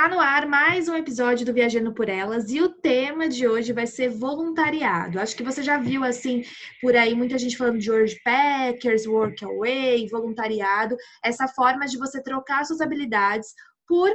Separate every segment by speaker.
Speaker 1: Tá no ar mais um episódio do Viajando por Elas e o tema de hoje vai ser voluntariado. Acho que você já viu assim por aí muita gente falando de George Packers, Workaway, voluntariado, essa forma de você trocar suas habilidades por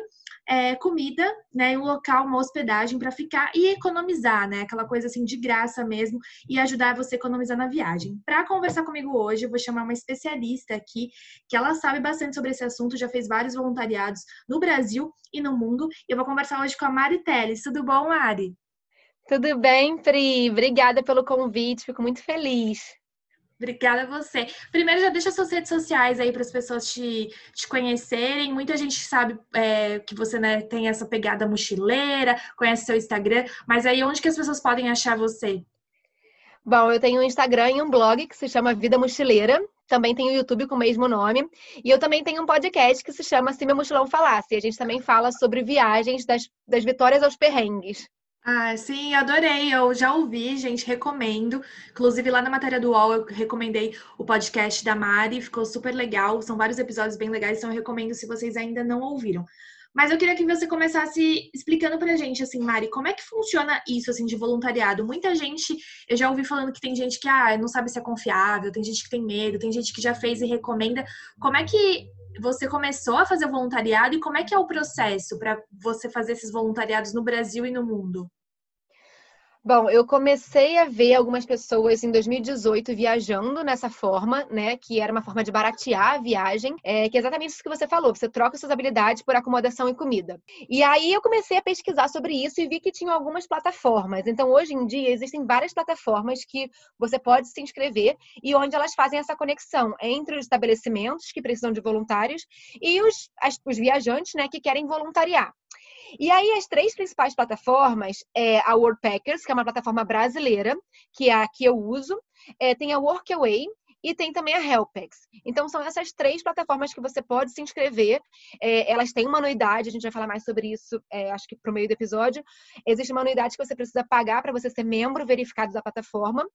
Speaker 1: é, comida, né, um local, uma hospedagem para ficar e economizar, né, aquela coisa assim de graça mesmo e ajudar você a economizar na viagem. Para conversar comigo hoje, eu vou chamar uma especialista aqui que ela sabe bastante sobre esse assunto, já fez vários voluntariados no Brasil e no mundo. E eu vou conversar hoje com a Mari Teles. Tudo bom, Mari?
Speaker 2: Tudo bem, Pri? Obrigada pelo convite, fico muito feliz.
Speaker 1: Obrigada a você. Primeiro, já deixa suas redes sociais aí para as pessoas te, te conhecerem. Muita gente sabe é, que você né, tem essa pegada mochileira, conhece seu Instagram, mas aí onde que as pessoas podem achar você?
Speaker 2: Bom, eu tenho um Instagram e um blog que se chama Vida Mochileira. Também tenho o YouTube com o mesmo nome. E eu também tenho um podcast que se chama Se Meu Mochilão Falasse. A gente também fala sobre viagens das, das vitórias aos perrengues.
Speaker 1: Ah, sim, adorei. Eu já ouvi, gente, recomendo. Inclusive, lá na matéria do UOL, eu recomendei o podcast da Mari, ficou super legal. São vários episódios bem legais, então eu recomendo se vocês ainda não ouviram. Mas eu queria que você começasse explicando pra gente, assim, Mari, como é que funciona isso, assim, de voluntariado? Muita gente, eu já ouvi falando que tem gente que, ah, não sabe se é confiável, tem gente que tem medo, tem gente que já fez e recomenda. Como é que você começou a fazer voluntariado e como é que é o processo para você fazer esses voluntariados no Brasil e no mundo?
Speaker 2: Bom, eu comecei a ver algumas pessoas em 2018 viajando nessa forma, né? Que era uma forma de baratear a viagem, é, que é exatamente isso que você falou. Você troca suas habilidades por acomodação e comida. E aí eu comecei a pesquisar sobre isso e vi que tinham algumas plataformas. Então, hoje em dia, existem várias plataformas que você pode se inscrever e onde elas fazem essa conexão entre os estabelecimentos que precisam de voluntários e os, as, os viajantes, né, que querem voluntariar. E aí, as três principais plataformas é a Worldpackers, que é uma plataforma brasileira, que é a que eu uso, é, tem a Workaway, e tem também a Helpex. Então, são essas três plataformas que você pode se inscrever. É, elas têm uma anuidade, a gente vai falar mais sobre isso, é, acho que pro meio do episódio. Existe uma anuidade que você precisa pagar para você ser membro verificado da plataforma.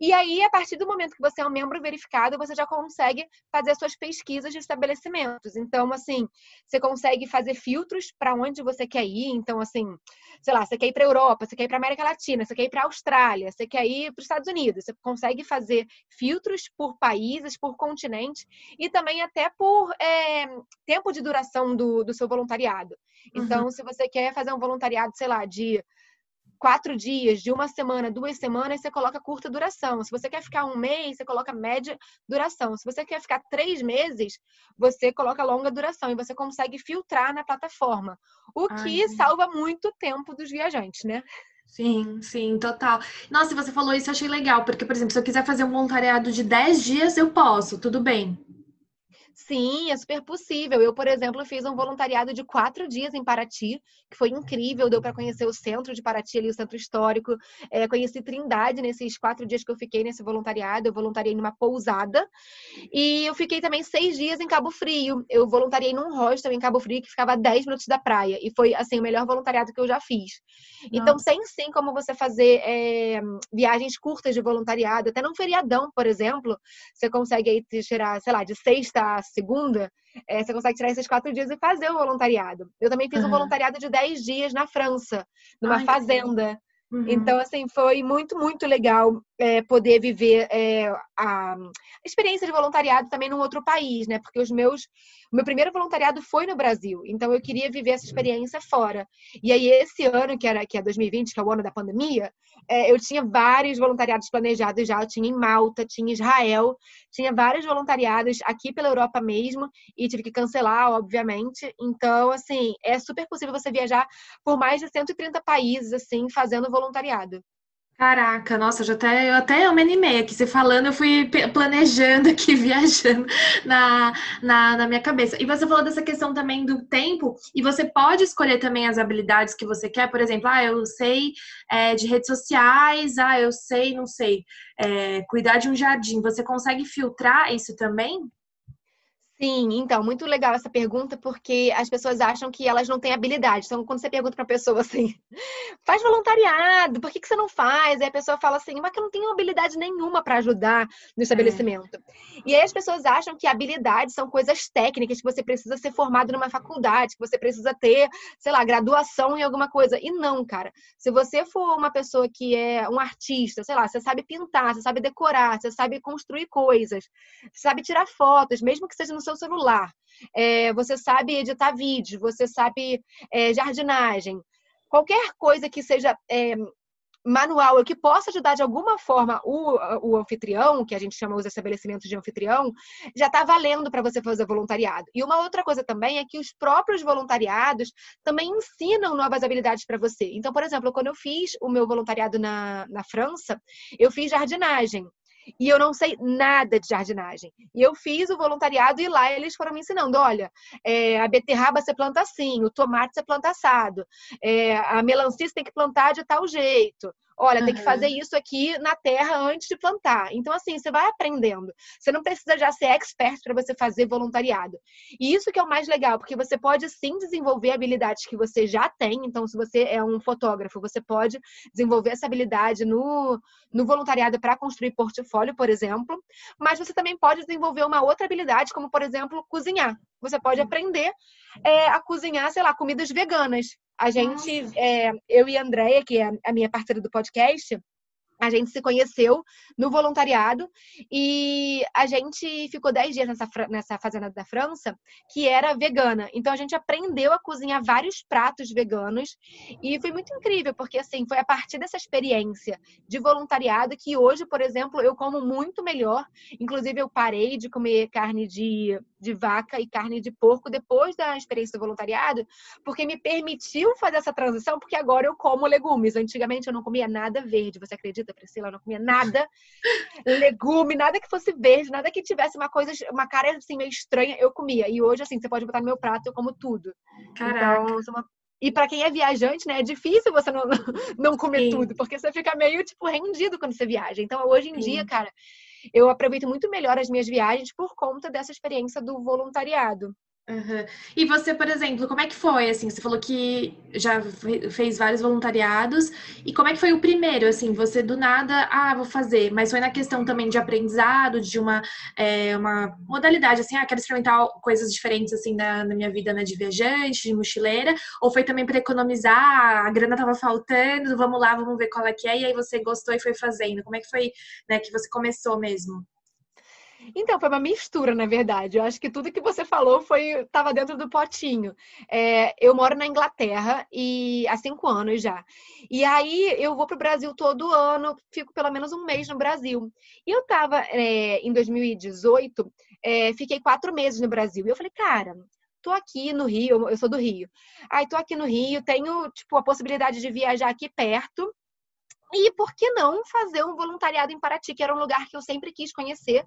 Speaker 2: E aí, a partir do momento que você é um membro verificado, você já consegue fazer as suas pesquisas de estabelecimentos. Então, assim, você consegue fazer filtros para onde você quer ir. Então, assim, sei lá, você quer ir para Europa, você quer ir para América Latina, você quer ir para Austrália, você quer ir para os Estados Unidos. Você consegue fazer filtros por países, por continente e também até por é, tempo de duração do, do seu voluntariado. Então, uhum. se você quer fazer um voluntariado, sei lá, de quatro dias, de uma semana, duas semanas, você coloca curta duração. Se você quer ficar um mês, você coloca média duração. Se você quer ficar três meses, você coloca longa duração e você consegue filtrar na plataforma, o que Ai. salva muito tempo dos viajantes, né?
Speaker 1: Sim, sim, total. Nossa, você falou isso, eu achei legal, porque, por exemplo, se eu quiser fazer um voluntariado de 10 dias, eu posso, tudo bem.
Speaker 2: Sim, é super possível. Eu, por exemplo, fiz um voluntariado de quatro dias em Paraty, que foi incrível. Deu para conhecer o centro de Paraty, ali, o centro histórico. É, conheci Trindade nesses quatro dias que eu fiquei nesse voluntariado. Eu voluntariei numa pousada. E eu fiquei também seis dias em Cabo Frio. Eu voluntariei num hostel em Cabo Frio, que ficava a 10 minutos da praia. E foi, assim, o melhor voluntariado que eu já fiz. Então, Nossa. Então, tem sim como você fazer é, viagens curtas de voluntariado. Até num feriadão, por exemplo, você consegue aí tirar, sei lá, de sexta a segunda, é, você consegue tirar esses quatro dias e fazer o voluntariado. Eu também fiz uhum. um voluntariado de dez dias na França, numa Ai, fazenda. Uhum. Então, assim, foi muito, muito legal é, poder viver é, a experiência de voluntariado também num outro país, né? Porque os meus, o meu primeiro voluntariado foi no Brasil, então eu queria viver essa experiência fora. E aí esse ano, que era que é 2020, que é o ano da pandemia, é, eu tinha vários voluntariados planejados já. Eu tinha em Malta, tinha em Israel, tinha vários voluntariados aqui pela Europa mesmo e tive que cancelar, obviamente. Então, assim, é super possível você viajar por mais de 130 países, assim, fazendo voluntariado.
Speaker 1: Caraca, nossa, já até, eu até me animei aqui. Você falando, eu fui planejando aqui, viajando na, na, na, minha cabeça. E você falou dessa questão também do tempo, e você pode escolher também as habilidades que você quer. Por exemplo, ah, eu sei é, de redes sociais, ah, eu sei, não sei, é, cuidar de um jardim. Você consegue filtrar isso também?
Speaker 2: Sim, então, muito legal essa pergunta, porque as pessoas acham que elas não têm habilidade. Então, quando você pergunta para a pessoa assim, faz voluntariado, por que, que você não faz? Aí a pessoa fala assim, mas que eu não tenho habilidade nenhuma para ajudar no é. estabelecimento. É. E aí as pessoas acham que habilidades são coisas técnicas, que você precisa ser formado numa faculdade, que você precisa ter, sei lá, graduação em alguma coisa. E não, cara. Se você for uma pessoa que é um artista, sei lá, você sabe pintar, você sabe decorar, você sabe construir coisas, você sabe tirar fotos, mesmo que seja no seu celular, é, você sabe editar vídeo, você sabe é, jardinagem, qualquer coisa que seja é, manual que possa ajudar de alguma forma o, o anfitrião, que a gente chama os estabelecimentos de anfitrião, já está valendo para você fazer voluntariado. E uma outra coisa também é que os próprios voluntariados também ensinam novas habilidades para você. Então, por exemplo, quando eu fiz o meu voluntariado na, na França, eu fiz jardinagem e eu não sei nada de jardinagem. E eu fiz o voluntariado e lá eles foram me ensinando: olha, é, a beterraba você planta assim, o tomate você planta assado, é, a melancia você tem que plantar de tal jeito. Olha, uhum. tem que fazer isso aqui na terra antes de plantar. Então, assim, você vai aprendendo. Você não precisa já ser expert para você fazer voluntariado. E isso que é o mais legal, porque você pode sim desenvolver habilidades que você já tem. Então, se você é um fotógrafo, você pode desenvolver essa habilidade no, no voluntariado para construir portfólio, por exemplo. Mas você também pode desenvolver uma outra habilidade, como, por exemplo, cozinhar. Você pode aprender é, a cozinhar, sei lá, comidas veganas. A gente, é, eu e a Andrea, que é a minha parceira do podcast, a gente se conheceu no voluntariado e a gente ficou 10 dias nessa, nessa fazenda da França que era vegana. Então a gente aprendeu a cozinhar vários pratos veganos e foi muito incrível, porque assim, foi a partir dessa experiência de voluntariado que hoje, por exemplo, eu como muito melhor. Inclusive eu parei de comer carne de, de vaca e carne de porco depois da experiência do voluntariado, porque me permitiu fazer essa transição, porque agora eu como legumes. Antigamente eu não comia nada verde, você acredita? Priscila, eu não comia nada, legume, nada que fosse verde, nada que tivesse uma coisa, uma cara assim meio estranha, eu comia. E hoje, assim, você pode botar no meu prato, eu como tudo.
Speaker 1: Caraca.
Speaker 2: Então, uma... E para quem é viajante, né, é difícil você não, não comer Sim. tudo, porque você fica meio, tipo, rendido quando você viaja. Então, hoje em Sim. dia, cara, eu aproveito muito melhor as minhas viagens por conta dessa experiência do voluntariado.
Speaker 1: Uhum. E você, por exemplo, como é que foi? Assim, você falou que já fez vários voluntariados. E como é que foi o primeiro? Assim, você do nada, ah, vou fazer. Mas foi na questão também de aprendizado, de uma, é, uma modalidade, assim, ah, quero experimentar coisas diferentes assim na, na minha vida, né, de viajante, de mochileira. Ou foi também para economizar? A grana tava faltando, vamos lá, vamos ver qual é que é. E aí você gostou e foi fazendo. Como é que foi, né, que você começou mesmo?
Speaker 2: Então, foi uma mistura, na verdade. Eu acho que tudo que você falou foi estava dentro do potinho. É, eu moro na Inglaterra e há cinco anos já. E aí eu vou para o Brasil todo ano, fico pelo menos um mês no Brasil. E eu estava é, em 2018, é, fiquei quatro meses no Brasil. E eu falei, cara, tô aqui no Rio, eu sou do Rio. Aí tô aqui no Rio, tenho tipo a possibilidade de viajar aqui perto. E por que não fazer um voluntariado em Paraty, que era um lugar que eu sempre quis conhecer.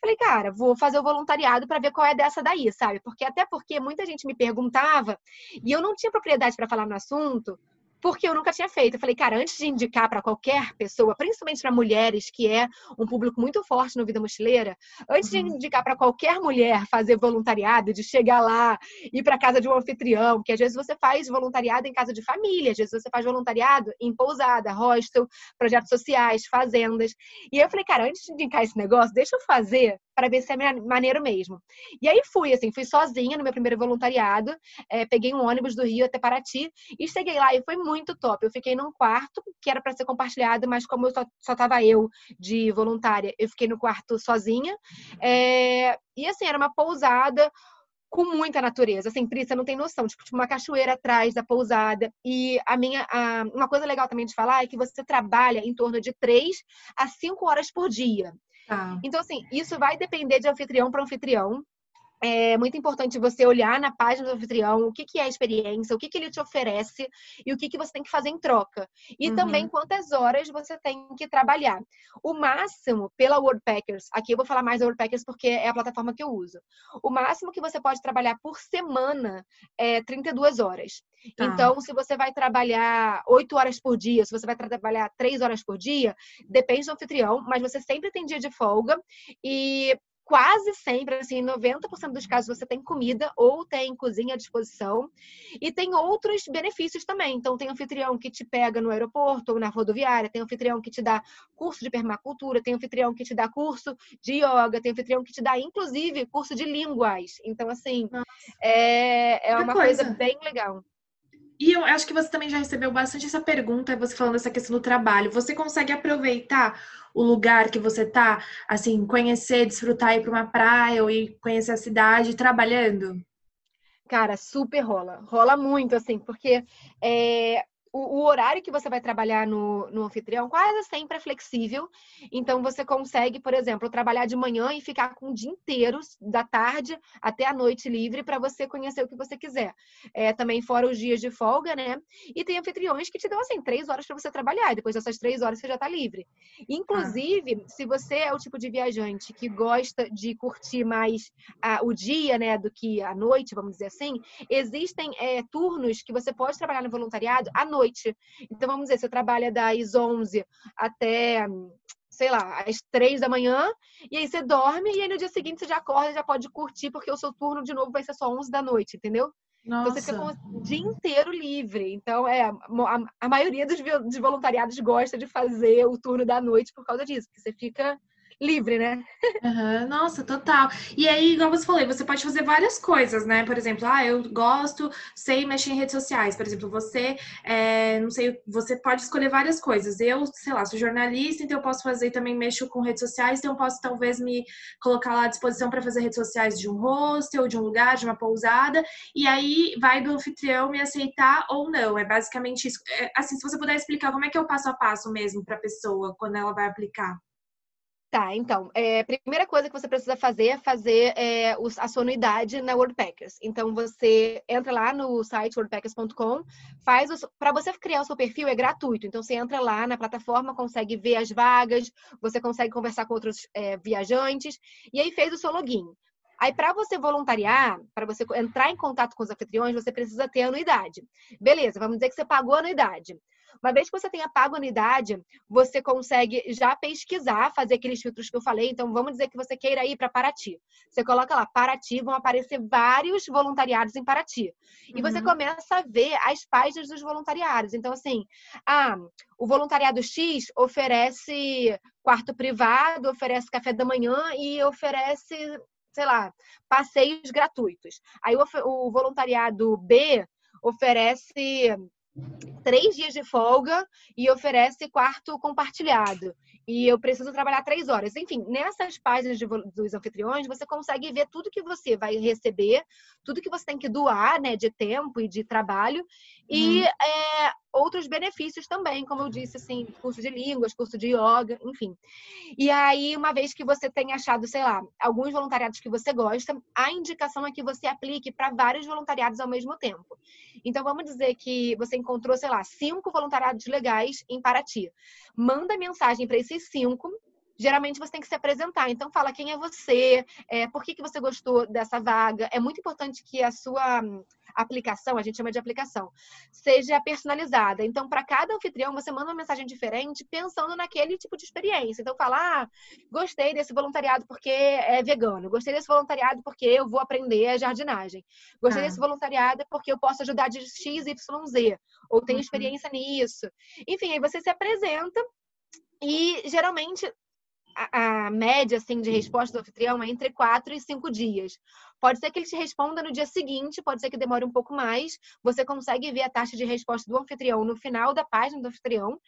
Speaker 2: Falei, cara, vou fazer o voluntariado para ver qual é dessa daí, sabe? Porque até porque muita gente me perguntava e eu não tinha propriedade para falar no assunto, porque eu nunca tinha feito. Eu falei, cara, antes de indicar para qualquer pessoa, principalmente para mulheres, que é um público muito forte no Vida Mochileira, antes uhum. de indicar para qualquer mulher fazer voluntariado, de chegar lá, ir para casa de um anfitrião, que às vezes você faz voluntariado em casa de família, às vezes você faz voluntariado em pousada, hostel, projetos sociais, fazendas. E aí eu falei, cara, antes de indicar esse negócio, deixa eu fazer para ver se é maneiro mesmo. E aí fui, assim, fui sozinha no meu primeiro voluntariado, é, peguei um ônibus do Rio até Paraty e cheguei lá e foi muito top. Eu fiquei num quarto que era para ser compartilhado, mas como eu só, só tava eu de voluntária, eu fiquei no quarto sozinha. É, e assim, era uma pousada com muita natureza. Assim, Pri, você não tem noção. Tipo, uma cachoeira atrás da pousada. E a minha. A, uma coisa legal também de falar é que você trabalha em torno de três a cinco horas por dia. Tá. Então, assim, isso vai depender de anfitrião para anfitrião. É muito importante você olhar na página do anfitrião o que, que é a experiência, o que, que ele te oferece e o que, que você tem que fazer em troca. E uhum. também quantas horas você tem que trabalhar. O máximo, pela WordPackers, aqui eu vou falar mais da WordPackers porque é a plataforma que eu uso. O máximo que você pode trabalhar por semana é 32 horas. Tá. Então, se você vai trabalhar 8 horas por dia, se você vai trabalhar 3 horas por dia, depende do anfitrião, mas você sempre tem dia de folga. E quase sempre, assim, 90% dos casos você tem comida ou tem cozinha à disposição. E tem outros benefícios também. Então, tem anfitrião que te pega no aeroporto ou na rodoviária, tem anfitrião que te dá curso de permacultura, tem anfitrião que te dá curso de yoga, tem anfitrião que te dá, inclusive, curso de línguas. Então, assim, é, é uma coisa. coisa bem legal.
Speaker 1: E eu acho que você também já recebeu bastante essa pergunta, você falando essa questão do trabalho. Você consegue aproveitar o lugar que você tá, assim, conhecer, desfrutar, ir para uma praia ou ir conhecer a cidade trabalhando?
Speaker 2: Cara, super rola. Rola muito, assim, porque é, o, o, horário que você vai trabalhar no, no anfitrião quase sempre é flexível. Então, você consegue, por exemplo, trabalhar de manhã e ficar com o dia inteiro, da tarde até a noite livre, para você conhecer o que você quiser. É, também fora os dias de folga, né? E tem anfitriões que te dão, assim, três horas para você trabalhar. E depois dessas três horas você já está livre. Inclusive, ah. se você é o tipo de viajante que gosta de curtir mais ah, o dia, né, do que a noite, vamos dizer assim, existem é, turnos que você pode trabalhar no voluntariado à noite noite. Então, vamos dizer, você trabalha das 11 até sei lá, às três da manhã, e aí você dorme, e aí no dia seguinte você já acorda, já pode curtir, porque o seu turno de novo vai ser só 11 da noite, entendeu? Nossa. Então você fica com o dia inteiro livre. Então, é, a, a maioria dos, dos voluntariados gosta de fazer o turno da noite por causa disso, porque você fica livre, né?
Speaker 1: Uhum, nossa, total. E aí, igual você falou, você pode fazer várias coisas, né? Por exemplo, ah, eu gosto, sei mexer em redes sociais. Por exemplo, você, é, não sei, você pode escolher várias coisas. Eu, sei lá, sou jornalista, então eu posso fazer também, mexo com redes sociais, então eu posso talvez me colocar lá à disposição para fazer redes sociais de um hostel, de um lugar, de uma pousada. E aí vai do anfitrião me aceitar ou não. É basicamente isso. É, assim, se você puder explicar como é que é o passo a passo mesmo para a pessoa quando ela vai aplicar.
Speaker 2: Tá, então, é, primeira coisa que você precisa fazer é fazer é, a sua anuidade na WordPackers. Então, você entra lá no site wordpackers.com, faz para você criar o seu perfil é gratuito. Então, você entra lá na plataforma, consegue ver as vagas, você consegue conversar com outros é, viajantes e aí fez o seu login. Aí, para você voluntariar, para você entrar em contato com os anfitriões, você precisa ter anuidade. Beleza, vamos dizer que você pagou a anuidade. Uma vez que você tenha pago a unidade, você consegue já pesquisar, fazer aqueles filtros que eu falei. Então, vamos dizer que você queira ir para Paraty. Você coloca lá, Paraty, vão aparecer vários voluntariados em Paraty. E uhum. você começa a ver as páginas dos voluntariados. Então, assim, ah, o voluntariado X oferece quarto privado, oferece café da manhã e oferece sei lá, passeios gratuitos. Aí o, o voluntariado B oferece três dias de folga e oferece quarto compartilhado. E eu preciso trabalhar três horas. Enfim, nessas páginas de, dos anfitriões, você consegue ver tudo que você vai receber, tudo que você tem que doar, né, de tempo e de trabalho, e uhum. é, outros benefícios também, como eu disse, assim, curso de línguas, curso de yoga, enfim. E aí, uma vez que você tem achado, sei lá, alguns voluntariados que você gosta, a indicação é que você aplique para vários voluntariados ao mesmo tempo. Então, vamos dizer que você encontrou, sei lá, cinco voluntariados legais em Paraty. Manda mensagem para esses cinco geralmente você tem que se apresentar. Então, fala quem é você, é, por que, que você gostou dessa vaga. É muito importante que a sua aplicação, a gente chama de aplicação, seja personalizada. Então, para cada anfitrião, você manda uma mensagem diferente pensando naquele tipo de experiência. Então, fala, ah, gostei desse voluntariado porque é vegano, gostei desse voluntariado porque eu vou aprender a jardinagem, gostei ah. desse voluntariado porque eu posso ajudar de X, Y, Z, ou tenho uhum. experiência nisso. Enfim, aí você se apresenta e geralmente a, a, média assim, de resposta do anfitrião é entre quatro e cinco dias. Pode ser que ele te responda no dia seguinte, pode ser que demore um pouco mais. Você consegue ver a taxa de resposta do anfitrião no final da página do anfitrião.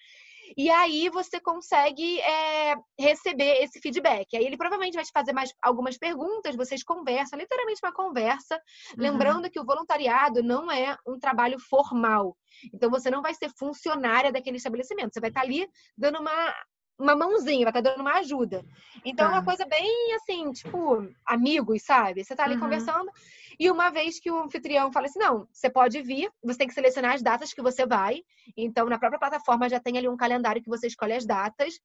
Speaker 2: E aí você consegue é, receber esse feedback. Aí ele provavelmente vai te fazer mais algumas perguntas, vocês conversam, literalmente uma conversa. Uhum. Lembrando que o voluntariado não é um trabalho formal. Então você não vai ser funcionária daquele estabelecimento. Você vai estar ali dando uma uma mãozinha, vai estar tá dando uma ajuda. Então, é uma tá. coisa bem assim, tipo, amigos, sabe? Você tá ali uhum. conversando e uma vez que o anfitrião fala assim: não, você pode vir, você tem que selecionar as datas que você vai. Então, na própria plataforma já tem ali um calendário que você escolhe as datas.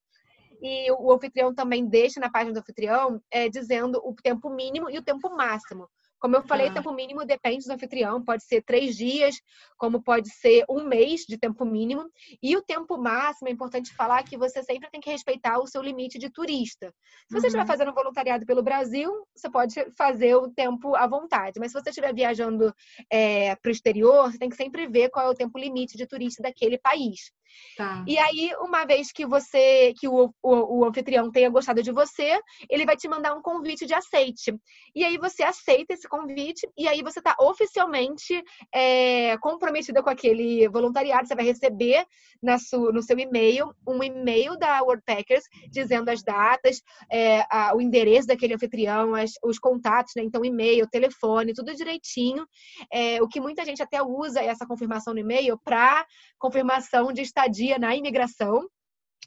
Speaker 2: E o anfitrião também deixa na página do anfitrião é, dizendo o tempo mínimo e o tempo máximo. Como eu falei, ah. tempo mínimo depende do anfitrião, pode ser três dias, como pode ser um mês de tempo mínimo. E o tempo máximo, é importante falar que você sempre tem que respeitar o seu limite de turista. Se você uhum. estiver fazendo voluntariado pelo Brasil, você pode fazer o tempo à vontade. Mas se você estiver viajando é, para o exterior, você tem que sempre ver qual é o tempo limite de turista daquele país. Tá. E aí, uma vez que você, que o, o, o, anfitrião tenha gostado de você, ele vai te mandar um convite de aceite. E aí você aceita esse convite e aí você está oficialmente é, comprometida com aquele voluntariado. Você vai receber na su, no seu e-mail um e-mail da Worldpackers dizendo as datas, é, a, o endereço daquele anfitrião, as, os contatos, né? Então, e-mail, telefone, tudo direitinho. É, o que muita gente até usa essa confirmação no e-mail para confirmação de estadia na imigração.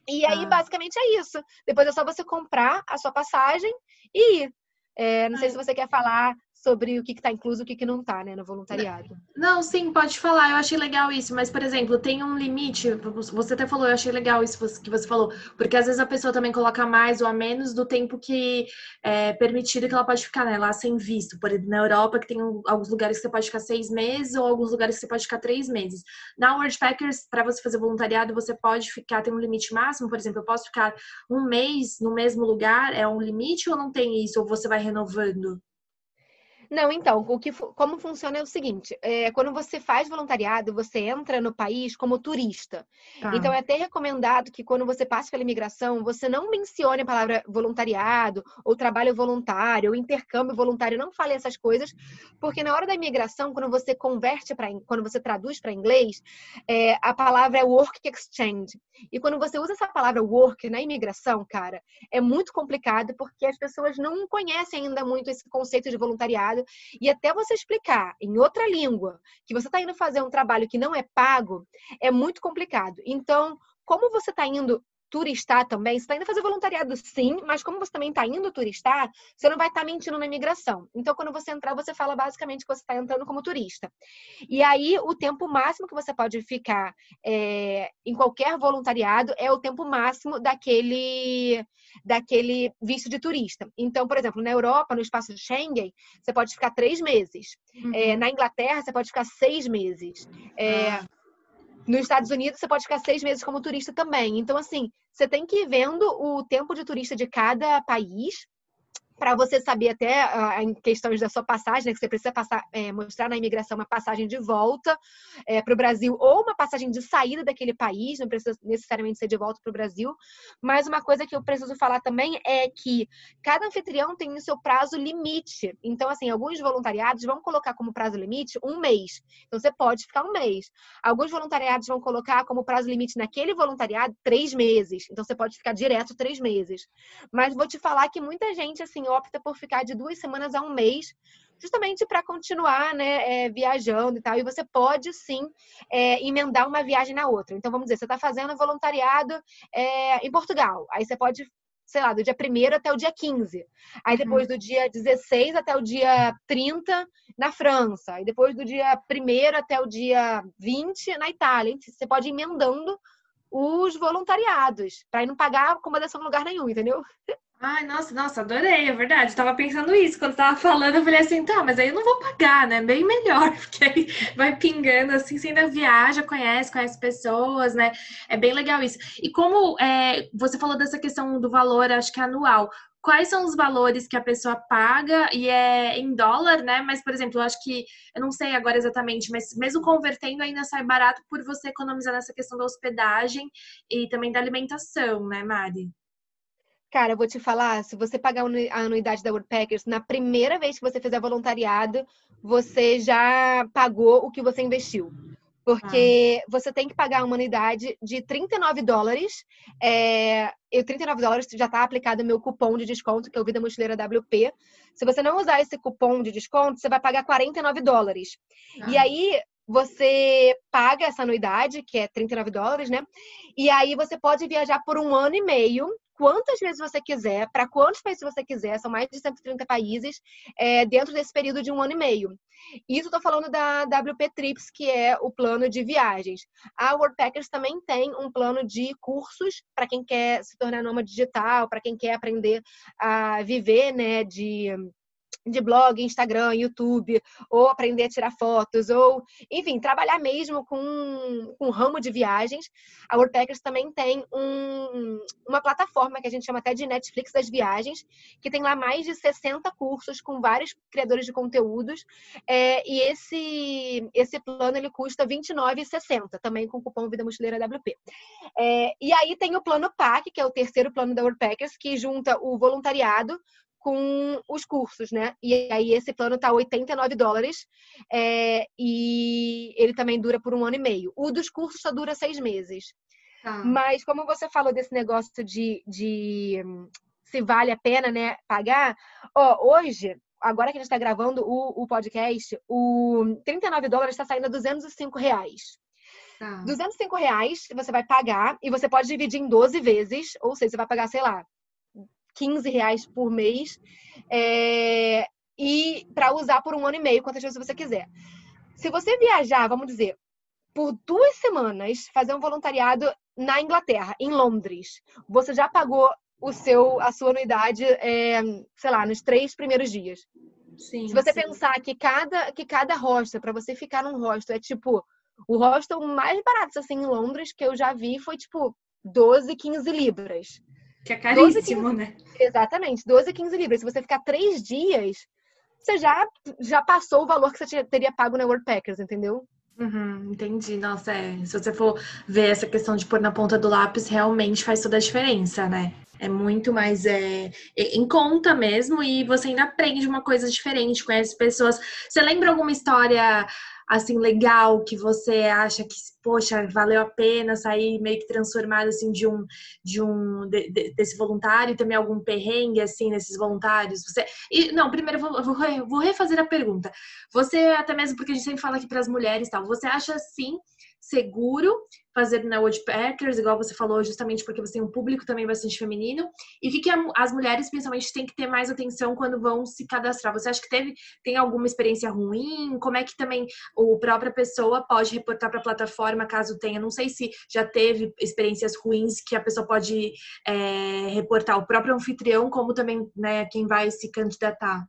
Speaker 2: E aí, ah. basicamente, é isso. Depois é só você comprar a sua passagem e ir. É, não sei se você quer falar sobre o que está incluso e o que, que não está, né, no voluntariado.
Speaker 1: Não, sim, pode falar. Eu achei legal isso, mas, por exemplo, tem um limite. Você até falou, eu achei legal isso que você falou, porque às vezes a pessoa também coloca mais ou a menos do tempo que é permitido que ela pode ficar, né, lá sem visto. Por exemplo, na Europa, que tem alguns lugares que você pode ficar seis meses ou alguns lugares que você pode ficar três meses. Na Worldpackers, para você fazer voluntariado, você pode ficar, tem um limite máximo, por exemplo, eu posso ficar um mês no mesmo lugar, é um limite ou não tem isso? Ou você vai renovando?
Speaker 2: Não, então, o que, como funciona é o seguinte: é, quando você faz voluntariado, você entra no país como turista. Ah. Então, é até recomendado que quando você passe pela imigração, você não mencione a palavra voluntariado, ou trabalho voluntário, ou intercâmbio voluntário, não fale essas coisas, porque na hora da imigração, quando você converte para, quando você traduz para inglês, é, a palavra é work exchange. E quando você usa essa palavra work na imigração, cara, é muito complicado porque as pessoas não conhecem ainda muito esse conceito de voluntariado trabalho e até você explicar em outra língua que você está indo fazer um trabalho que não é pago, é muito complicado. Então, como você está indo turistar também, você está indo fazer voluntariado sim, mas como você também está indo turistar, você não vai estar tá mentindo na imigração. Então, quando você entrar, você fala basicamente que você está entrando como turista. E aí, o tempo máximo que você pode ficar é, em qualquer voluntariado é o tempo máximo daquele, daquele visto de turista. Então, por exemplo, na Europa, no espaço de Schengen, você pode ficar três meses. Uhum. É, na Inglaterra, você pode ficar seis meses. É, ah nos Estados Unidos, você pode ficar seis meses como turista também. Então, assim, você tem que ir vendo o tempo de turista de cada país para você saber até uh, em questões da sua passagem, né, que você precisa passar, é, mostrar na imigração uma passagem de volta é, para o Brasil ou uma passagem de saída daquele país, não precisa necessariamente ser de volta para o Brasil. Mas uma coisa que eu preciso falar também é que cada anfitrião tem o seu prazo limite. Então, assim, alguns voluntariados vão colocar como prazo limite um mês. Então, você pode ficar um mês. Alguns voluntariados vão colocar como prazo limite naquele voluntariado três meses. Então, você pode ficar direto três meses. Mas vou te falar que muita gente, assim, opta por ficar de duas semanas a um mês, justamente para continuar né, é, viajando e tal. E você pode sim é, emendar uma viagem na outra. Então, vamos dizer, você está fazendo voluntariado é, em Portugal. Aí você pode sei lá, do dia 1 até o dia 15. Aí uhum. depois do dia 16 até o dia 30 na França. Aí depois do dia 1 até o dia 20 na Itália. Você pode ir emendando os voluntariados, para não pagar acomodação em lugar nenhum, entendeu?
Speaker 1: Ai, nossa, nossa, adorei, é verdade. Eu tava pensando isso quando tava falando, eu falei assim, tá, mas aí eu não vou pagar, né? Bem melhor, porque aí vai pingando assim, você ainda viaja, conhece, conhece pessoas, né? É bem legal isso. E como é, você falou dessa questão do valor, acho que anual, quais são os valores que a pessoa paga e é em dólar, né? Mas, por exemplo, eu acho que eu não sei agora exatamente, mas mesmo convertendo ainda sai barato por você economizar nessa questão da hospedagem e também da alimentação, né, Mari?
Speaker 2: Cara, eu vou te falar, se você pagar a anuidade da Woodpeckers, na primeira vez que você fizer voluntariado, você já pagou o que você investiu. Porque ah. você tem que pagar uma anuidade de 39 dólares. É, e 39 dólares já está aplicado o meu cupom de desconto, que é o Vida Mochileira WP. Se você não usar esse cupom de desconto, você vai pagar 49 dólares. Ah. E aí, você paga essa anuidade, que é 39 dólares, né? E aí você pode viajar por um ano e meio, quantas vezes você quiser, para quantos países você quiser, são mais de 130 países, é, dentro desse período de um ano e meio. Isso estou falando da WP Trips, que é o plano de viagens. A Worldpackers também tem um plano de cursos para quem quer se tornar nômade digital, para quem quer aprender a viver, né, de de blog, Instagram, YouTube, ou aprender a tirar fotos, ou, enfim, trabalhar mesmo com, com um ramo de viagens. A Worldpackers também tem um, uma plataforma que a gente chama até de Netflix das viagens, que tem lá mais de 60 cursos com vários criadores de conteúdos. É, e esse, esse plano ele custa R$29,60, também com o cupom Vida Mochileira WP. É, e aí tem o plano PAC, que é o terceiro plano da Worldpackers, que junta o voluntariado com os cursos, né? E aí esse plano tá 89 dólares é, e ele também dura por um ano e meio. O dos cursos só dura seis meses. Tá. Mas como você falou desse negócio de, de se vale a pena, né, pagar, ó, hoje agora que a gente está gravando o, o podcast, o 39 dólares está saindo a 205 reais. Tá. 205 reais você vai pagar e você pode dividir em 12 vezes, ou seja, você vai pagar, sei lá, 15 reais por mês é, e para usar por um ano e meio, quantas vezes você quiser. Se você viajar, vamos dizer, por duas semanas, fazer um voluntariado na Inglaterra, em Londres, você já pagou o seu, a sua anuidade, é, sei lá, nos três primeiros dias. Sim, Se você sim. pensar que cada, que cada hostel, para você ficar num hostel, é tipo, o hostel mais barato assim em Londres que eu já vi foi tipo 12, 15 libras.
Speaker 1: Que é caríssimo, 12, 15, né?
Speaker 2: Exatamente, 12, 15 libras. Se você ficar três dias, você já, já passou o valor que você teria pago na Worldpackers, entendeu?
Speaker 1: Uhum, entendi. Nossa, é. Se você for ver essa questão de pôr na ponta do lápis, realmente faz toda a diferença, né? É muito mais é, em conta mesmo e você ainda aprende uma coisa diferente, conhece pessoas. Você lembra alguma história assim legal que você acha que poxa valeu a pena sair meio que transformado assim de um de um de, de, desse voluntário e também algum perrengue assim nesses voluntários? Você e não primeiro vou, vou, vou refazer a pergunta. Você até mesmo porque a gente sempre fala aqui para as mulheres tal você acha assim seguro fazer na Woodpeckers, igual você falou, justamente porque você tem um público também bastante feminino. E o que, que as mulheres, principalmente, têm que ter mais atenção quando vão se cadastrar? Você acha que teve, tem alguma experiência ruim? Como é que também a própria pessoa pode reportar para a plataforma caso tenha? Não sei se já teve experiências ruins que a pessoa pode é, reportar o próprio anfitrião, como também né, quem vai se candidatar.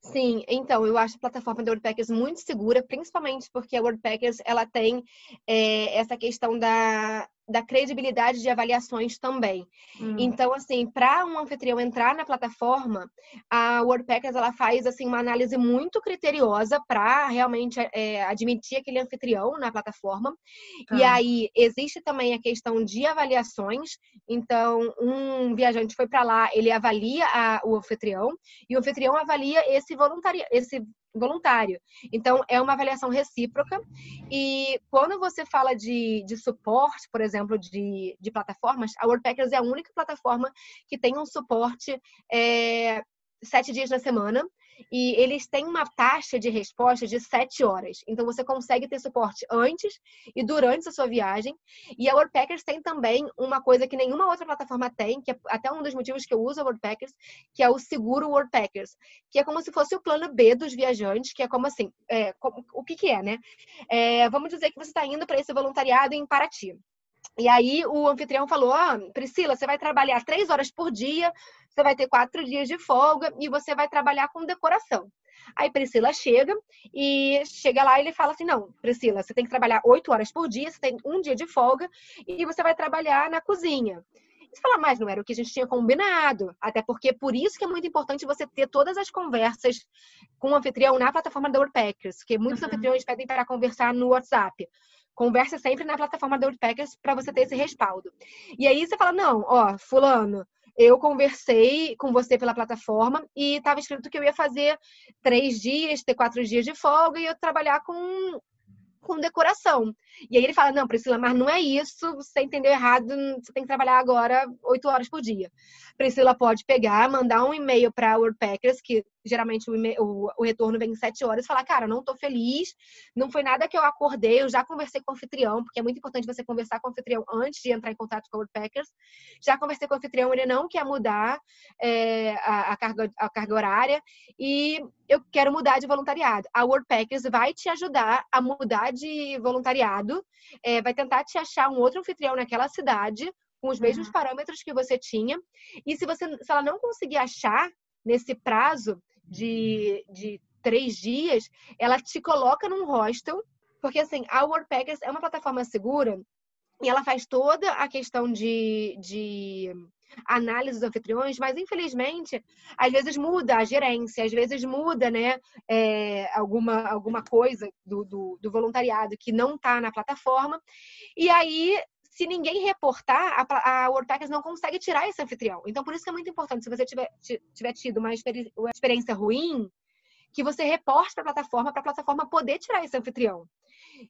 Speaker 2: Sim, então, eu acho a plataforma da WordPackers muito segura, principalmente porque a WordPackers, ela tem é, essa questão da, da credibilidade de avaliações também. Hum. Então, assim, para um anfitrião entrar na plataforma, a WordPackers ela faz assim uma análise muito criteriosa para realmente é, admitir aquele anfitrião na plataforma. Tá. E aí existe também a questão de avaliações. Então, um viajante foi para lá, ele avalia a, o anfitrião e o anfitrião avalia esse voluntário, esse voluntário. Então, é uma avaliação recíproca. E quando você fala de, de suporte, por exemplo, de, de plataformas, a WordPackers é a única plataforma que tem um suporte é, sete dias na semana e eles têm uma taxa de resposta de 7 horas. Então você consegue ter suporte antes e durante a sua viagem. E a WordPackers tem também uma coisa que nenhuma outra plataforma tem, que é até um dos motivos que eu uso a WordPackers, que é o seguro WordPackers, que é como se fosse o plano B dos viajantes, que é como assim, é, o que, que é, né? É, vamos dizer que você está indo para esse voluntariado em Paraty. E aí o anfitrião falou: ah, Priscila, você vai trabalhar três horas por dia, você vai ter quatro dias de folga e você vai trabalhar com decoração. Aí Priscila chega e chega lá e ele fala assim: não, Priscila, você tem que trabalhar oito horas por dia, você tem um dia de folga e você vai trabalhar na cozinha. Você fala, mas não era o que a gente tinha combinado. Até porque por isso que é muito importante você ter todas as conversas com o anfitrião na plataforma da Worldpackers, porque muitos uhum. anfitriões pedem para conversar no WhatsApp. Conversa sempre na plataforma da Woodpeckers para você ter esse respaldo. E aí você fala: não, ó, Fulano, eu conversei com você pela plataforma e estava escrito que eu ia fazer três dias, ter quatro dias de folga e eu trabalhar com, com decoração. E aí ele fala: Não, Priscila, mas não é isso, você entendeu errado, você tem que trabalhar agora oito horas por dia. Priscila pode pegar, mandar um e-mail para a WordPackers, que geralmente o, o, o, retorno vem em sete horas, falar, cara, não tô feliz, não foi nada que eu acordei, eu já conversei com o anfitrião, porque é muito importante você conversar com o anfitrião antes de entrar em contato com o Woodpeckers. Já conversei com o anfitrião, ele não quer mudar é, a, a, carga, a carga horária e eu quero mudar de voluntariado. A Woodpeckers vai te ajudar a mudar de voluntariado, é, vai tentar te achar um outro anfitrião naquela cidade, com os mesmos uhum. parâmetros que você tinha. E se você, se ela não conseguir achar nesse prazo, de, de três dias, ela te coloca num hostel, porque assim, a Worldpackers é uma plataforma segura e ela faz toda a questão de, de análise dos anfitriões, mas infelizmente, às vezes muda a gerência, às vezes muda, né, é, alguma, alguma coisa do, do, do voluntariado que não está na plataforma, e aí se ninguém reportar, a, a WordPackers não consegue tirar esse anfitrião. Então, por isso que é muito importante, se você tiver, tiver tido uma experiência ruim, que você reporte para a plataforma, para a plataforma poder tirar esse anfitrião.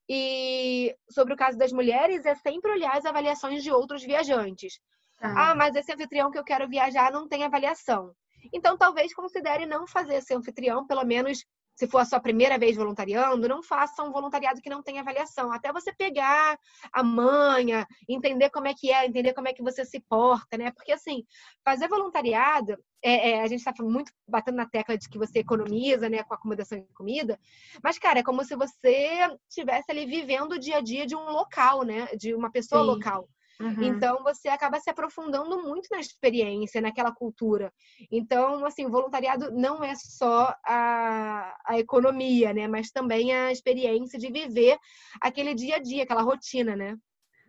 Speaker 2: E sobre o caso das mulheres, é sempre olhar as avaliações de outros viajantes. Ah, ah mas esse anfitrião que eu quero viajar não tem avaliação. Então, talvez considere não fazer esse anfitrião, pelo menos se for a sua primeira vez voluntariando, não faça um voluntariado que não tenha avaliação. Até você pegar a manha, entender como é que é, entender como é que você se porta, né? Porque, assim, fazer voluntariado, é, é, a gente está muito batendo na tecla de que você economiza, né, com acomodação e comida, mas, cara, é como se você estivesse ali vivendo o dia a dia de um local, né? De uma pessoa Sim. local. Uhum. Então, você acaba se aprofundando muito na experiência, naquela cultura. Então, assim, o voluntariado não é só a, a economia, né? Mas também a experiência de viver aquele dia a dia, aquela rotina, né?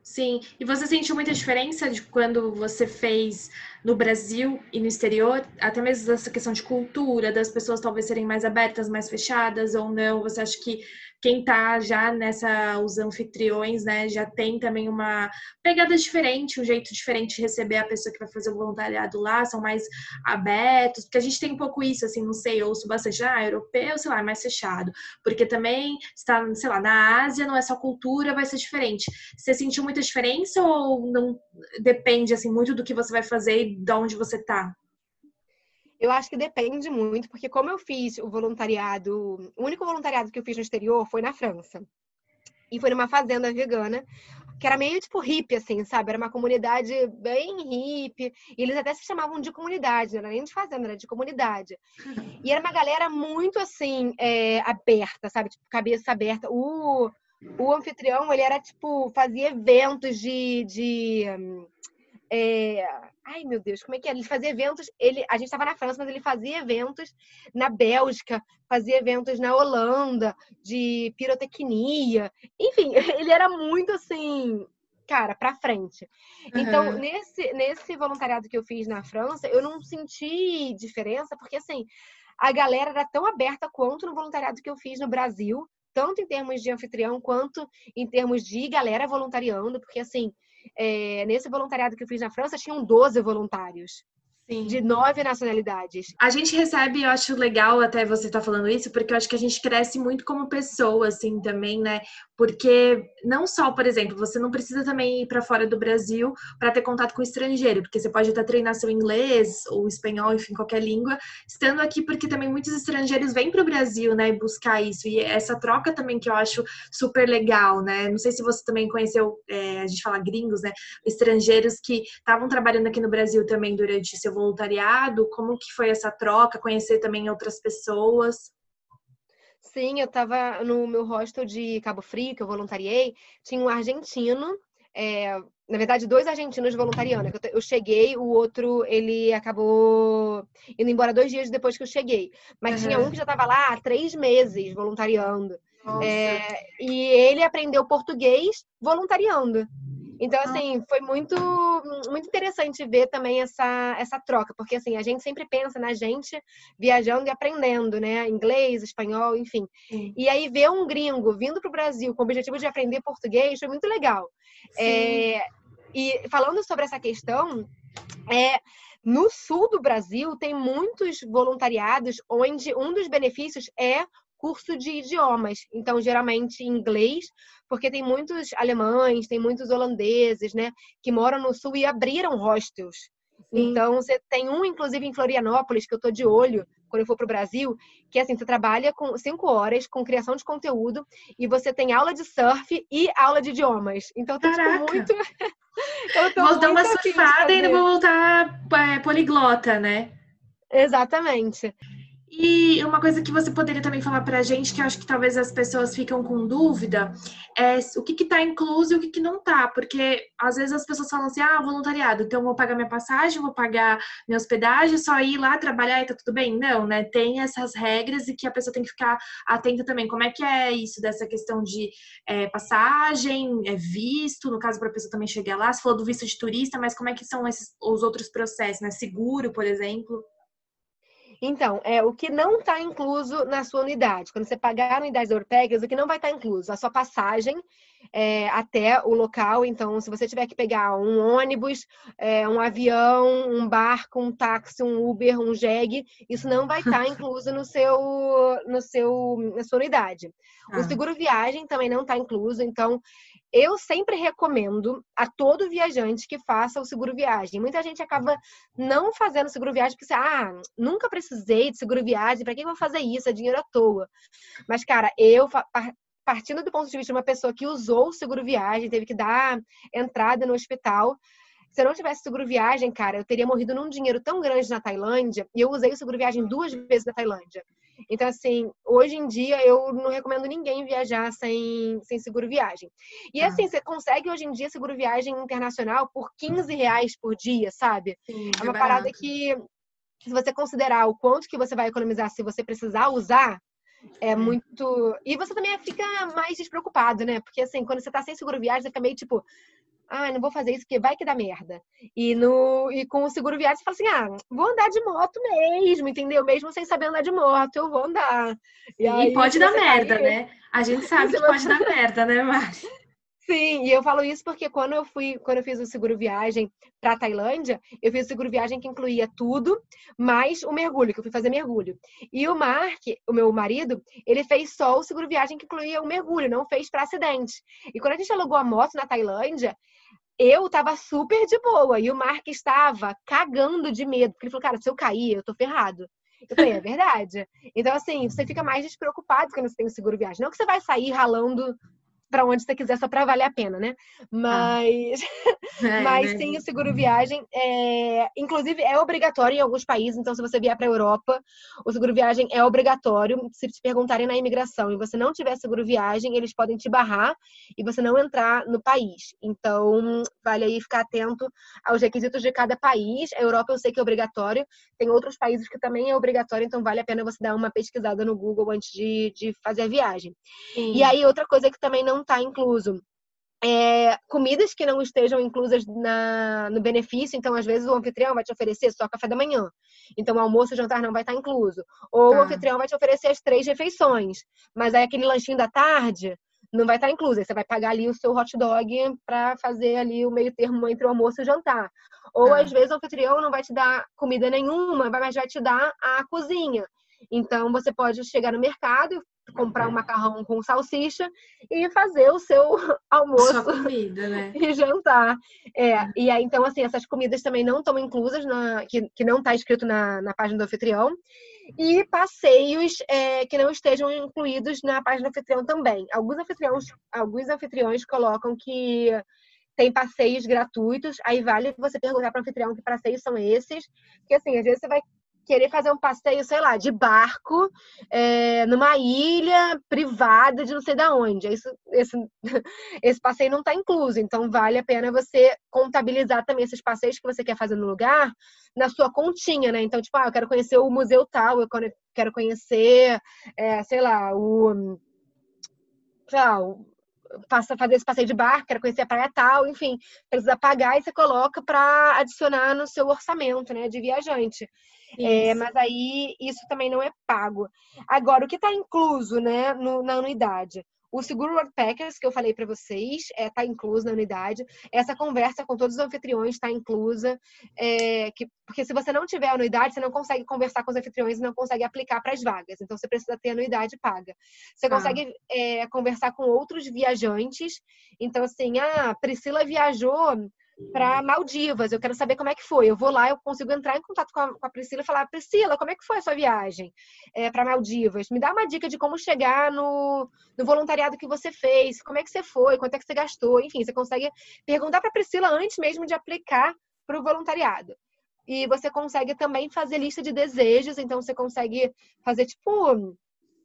Speaker 1: Sim, e você sentiu muita diferença de quando você fez no Brasil e no exterior, até mesmo dessa questão de cultura, das pessoas talvez serem mais abertas, mais fechadas ou não? Você acha que quem tá já nessa, os anfitriões, né, já tem também uma pegada diferente, um jeito diferente de receber a pessoa que vai fazer o voluntariado lá, são mais abertos, porque a gente tem um pouco isso, assim, não sei, ouço bastante, ah, europeu, sei lá, é mais fechado, porque também está, sei lá, na Ásia não é só cultura, vai ser diferente. Você sentiu muita diferença ou não depende, assim, muito do que você vai fazer e de onde você tá?
Speaker 2: Eu acho que depende muito, porque como eu fiz o voluntariado, o único voluntariado que eu fiz no exterior foi na França. E foi numa fazenda vegana, que era meio tipo hippie, assim, sabe? Era uma comunidade bem hippie. E eles até se chamavam de comunidade, não era nem de fazenda, era de comunidade. E era uma galera muito, assim, é, aberta, sabe? Tipo, cabeça aberta. O, o anfitrião, ele era, tipo, fazia eventos de... de é, Ai, meu Deus, como é que é? Ele fazia eventos. Ele, a gente estava na França, mas ele fazia eventos na Bélgica, fazia eventos na Holanda, de pirotecnia. Enfim, ele era muito assim, cara, pra frente. Uhum. Então, nesse, nesse voluntariado que eu fiz na França, eu não senti diferença, porque assim, a galera era tão aberta quanto no voluntariado que eu fiz no Brasil, tanto em termos de anfitrião quanto em termos de galera voluntariando, porque assim é, nesse voluntariado que eu fiz na França, tinham 12 voluntários. Sim. de nove nacionalidades.
Speaker 1: A gente recebe, eu acho legal até você estar tá falando isso, porque eu acho que a gente cresce muito como pessoa, assim, também, né? Porque não só, por exemplo, você não precisa também ir para fora do Brasil para ter contato com o estrangeiro, porque você pode até treinar seu inglês ou espanhol, enfim, qualquer língua, estando aqui, porque também muitos estrangeiros vêm para o Brasil, né, buscar isso. E essa troca também que eu acho super legal, né? Não sei se você também conheceu, é, a gente fala gringos, né? Estrangeiros que estavam trabalhando aqui no Brasil também durante seu voluntariado? Como que foi essa troca? Conhecer também outras pessoas?
Speaker 2: Sim, eu estava no meu hostel de Cabo Frio, que eu voluntariei, tinha um argentino, é, na verdade, dois argentinos voluntariando. Eu cheguei, o outro, ele acabou indo embora dois dias depois que eu cheguei. Mas uhum. tinha um que já estava lá há três meses voluntariando. É, e ele aprendeu português voluntariando. Então, assim, foi muito, muito interessante ver também essa, essa troca, porque, assim, a gente sempre pensa na gente viajando e aprendendo, né? Inglês, espanhol, enfim. Sim. E aí, ver um gringo vindo para o Brasil com o objetivo de aprender português foi muito legal. É, e falando sobre essa questão, é, no sul do Brasil tem muitos voluntariados onde um dos benefícios é curso de idiomas. Então, geralmente inglês, porque tem muitos alemães, tem muitos holandeses, né, que moram no sul e abriram hostels. Sim. Então, você tem um, inclusive, em Florianópolis, que eu tô de olho, quando eu for para o Brasil, que é assim, você trabalha com cinco horas com criação de conteúdo e você tem aula de surf e aula de idiomas. Então, tá tipo, muito.
Speaker 1: eu tô vou dar uma surfada e ainda vou voltar é, poliglota, né?
Speaker 2: Exatamente.
Speaker 1: E uma coisa que você poderia também falar para a gente, que eu acho que talvez as pessoas ficam com dúvida, é o que está incluso e o que, que não está. Porque às vezes as pessoas falam assim, ah, voluntariado, então vou pagar minha passagem, vou pagar minha hospedagem, só ir lá trabalhar e tá tudo bem. Não, né? Tem essas regras e que a pessoa tem que ficar atenta também. Como é que é isso dessa questão de é, passagem, é visto, no caso para a pessoa também chegar lá? Você falou do visto de turista, mas como é que são esses, os outros processos, né? Seguro, por exemplo?
Speaker 2: Então, é o que não está incluso na sua unidade. Quando você pagar a unidade da Urpegas, o que não vai estar tá incluso? A sua passagem é, até o local. Então, se você tiver que pegar um ônibus, é, um avião, um barco, um táxi, um Uber, um jegue, isso não vai estar tá incluso no seu, no seu, na sua unidade. Ah. O seguro viagem também não está incluso. Então, eu sempre recomendo a todo viajante que faça o seguro viagem. Muita gente acaba não fazendo seguro viagem porque, ah, nunca precisei de seguro viagem, para que eu vou fazer isso? É dinheiro à toa. Mas, cara, eu, partindo do ponto de vista de uma pessoa que usou o seguro viagem, teve que dar entrada no hospital, se eu não tivesse seguro viagem, cara, eu teria morrido num dinheiro tão grande na Tailândia, e eu usei o seguro viagem duas vezes na Tailândia. Então, assim, hoje em dia eu não recomendo ninguém viajar sem, sem seguro viagem. E ah. assim, você consegue hoje em dia seguro viagem internacional por 15 reais por dia, sabe? Sim, é uma é parada que, se você considerar o quanto que você vai economizar se você precisar usar, é muito. E você também fica mais despreocupado, né? Porque assim, quando você tá sem seguro viagem, você fica meio tipo, ah, não vou fazer isso porque vai que dá merda. E, no, e com o seguro viagem, você fala assim, ah, vou andar de moto mesmo, entendeu? Mesmo sem saber andar de moto, eu vou andar.
Speaker 1: E, aí, pode dar merda, cair... né? A gente sabe que pode dar merda, né, Mari?
Speaker 2: Sim, e eu falo isso porque quando eu fui, quando eu fiz o seguro viagem para Tailândia, eu fiz o seguro viagem que incluía tudo, mais o mergulho, que eu fui fazer mergulho. E o Mark, o meu marido, ele fez só o seguro viagem que incluía o mergulho, não fez para acidente. E quando a gente alugou a moto na Tailândia, eu tava super de boa e o Mark estava cagando de medo, porque ele falou: "Cara, se eu cair, eu tô ferrado". Eu falei, é verdade. Então, assim, você fica mais despreocupado quando você tem o seguro viagem. Não que você vai sair ralando para onde você quiser só para valer a pena, né? Mas, ah. é, mas sim, o seguro viagem, é, inclusive é obrigatório em alguns países. Então, se você vier para a Europa, o seguro viagem é obrigatório. Se te perguntarem na imigração e você não tiver seguro viagem, eles podem te barrar e você não entrar no país. Então, vale aí ficar atento aos requisitos de cada país. A Europa eu sei que é obrigatório. Tem outros países que também é obrigatório. Então, vale a pena você dar uma pesquisada no Google antes de, de fazer a viagem. Sim. E aí, outra coisa que também não não está incluso. É, comidas que não estejam inclusas na, no benefício, então às vezes o anfitrião vai te oferecer só café da manhã, então o almoço e jantar não vai estar incluso, ou ah. o anfitrião vai te oferecer as três refeições, mas aí aquele lanchinho da tarde não vai estar incluso, aí você vai pagar ali o seu hot dog para fazer ali o meio termo entre o almoço e o jantar, ou ah. às vezes o anfitrião não vai te dar comida nenhuma, mas vai te dar a cozinha, então você pode chegar no mercado comprar um macarrão com salsicha e fazer o seu almoço
Speaker 1: comida, né?
Speaker 2: e jantar. É, e aí, então, assim, essas comidas também não estão inclusas, na, que, que não está escrito na, na página do anfitrião. E passeios é, que não estejam incluídos na página do anfitrião também. Alguns anfitriões, alguns anfitriões colocam que tem passeios gratuitos, aí vale você perguntar para o anfitrião que passeios são esses, porque assim, às vezes você vai querer fazer um passeio, sei lá, de barco, é, numa ilha privada de não sei da onde. Isso, esse, esse passeio não está incluso, então vale a pena você contabilizar também esses passeios que você quer fazer no lugar na sua continha, né? Então, tipo, ah, eu quero conhecer o museu tal, eu quero conhecer, é, sei lá, o. Sei lá, o, fazer esse passeio de barco, quero conhecer a praia tal, enfim, precisa pagar e você coloca para adicionar no seu orçamento, né, de viajante. É, mas aí isso também não é pago. Agora, o que está incluso, né, no, na anuidade? O seguro Packers que eu falei para vocês está é, tá incluso na unidade. Essa conversa com todos os anfitriões está inclusa. É, que, porque se você não tiver anuidade, você não consegue conversar com os anfitriões e não consegue aplicar para as vagas. Então, você precisa ter anuidade paga. Você ah. consegue é, conversar com outros viajantes. Então, assim, ah, Priscila viajou para Maldivas. Eu quero saber como é que foi. Eu vou lá, eu consigo entrar em contato com a, com a Priscila e falar: Priscila, como é que foi a sua viagem é, para Maldivas? Me dá uma dica de como chegar no, no voluntariado que você fez, como é que você foi, quanto é que você gastou. Enfim, você consegue perguntar para Priscila antes mesmo de aplicar para o voluntariado. E você consegue também fazer lista de desejos, então você consegue fazer tipo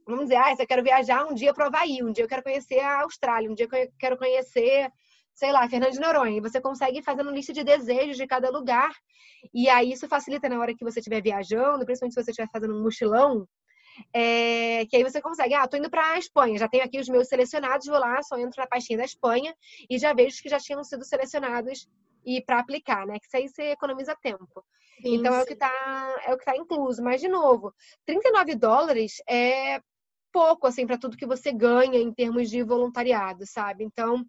Speaker 2: vamos dizer, ah, eu quero viajar um dia para o Havaí, um dia eu quero conhecer a Austrália, um dia eu quero conhecer sei lá, Fernando de Noronha. Você consegue fazer uma lista de desejos de cada lugar. E aí isso facilita na hora que você estiver viajando, principalmente se você estiver fazendo um mochilão. É, que aí você consegue, ah, tô indo para a Espanha, já tenho aqui os meus selecionados, vou lá, só entro na pastinha da Espanha e já vejo que já tinham sido selecionados e para aplicar, né? Que isso aí você economiza tempo. Sim, então sim. é o que tá é o que tá incluso. Mas de novo, 39 dólares é pouco assim para tudo que você ganha em termos de voluntariado, sabe? Então,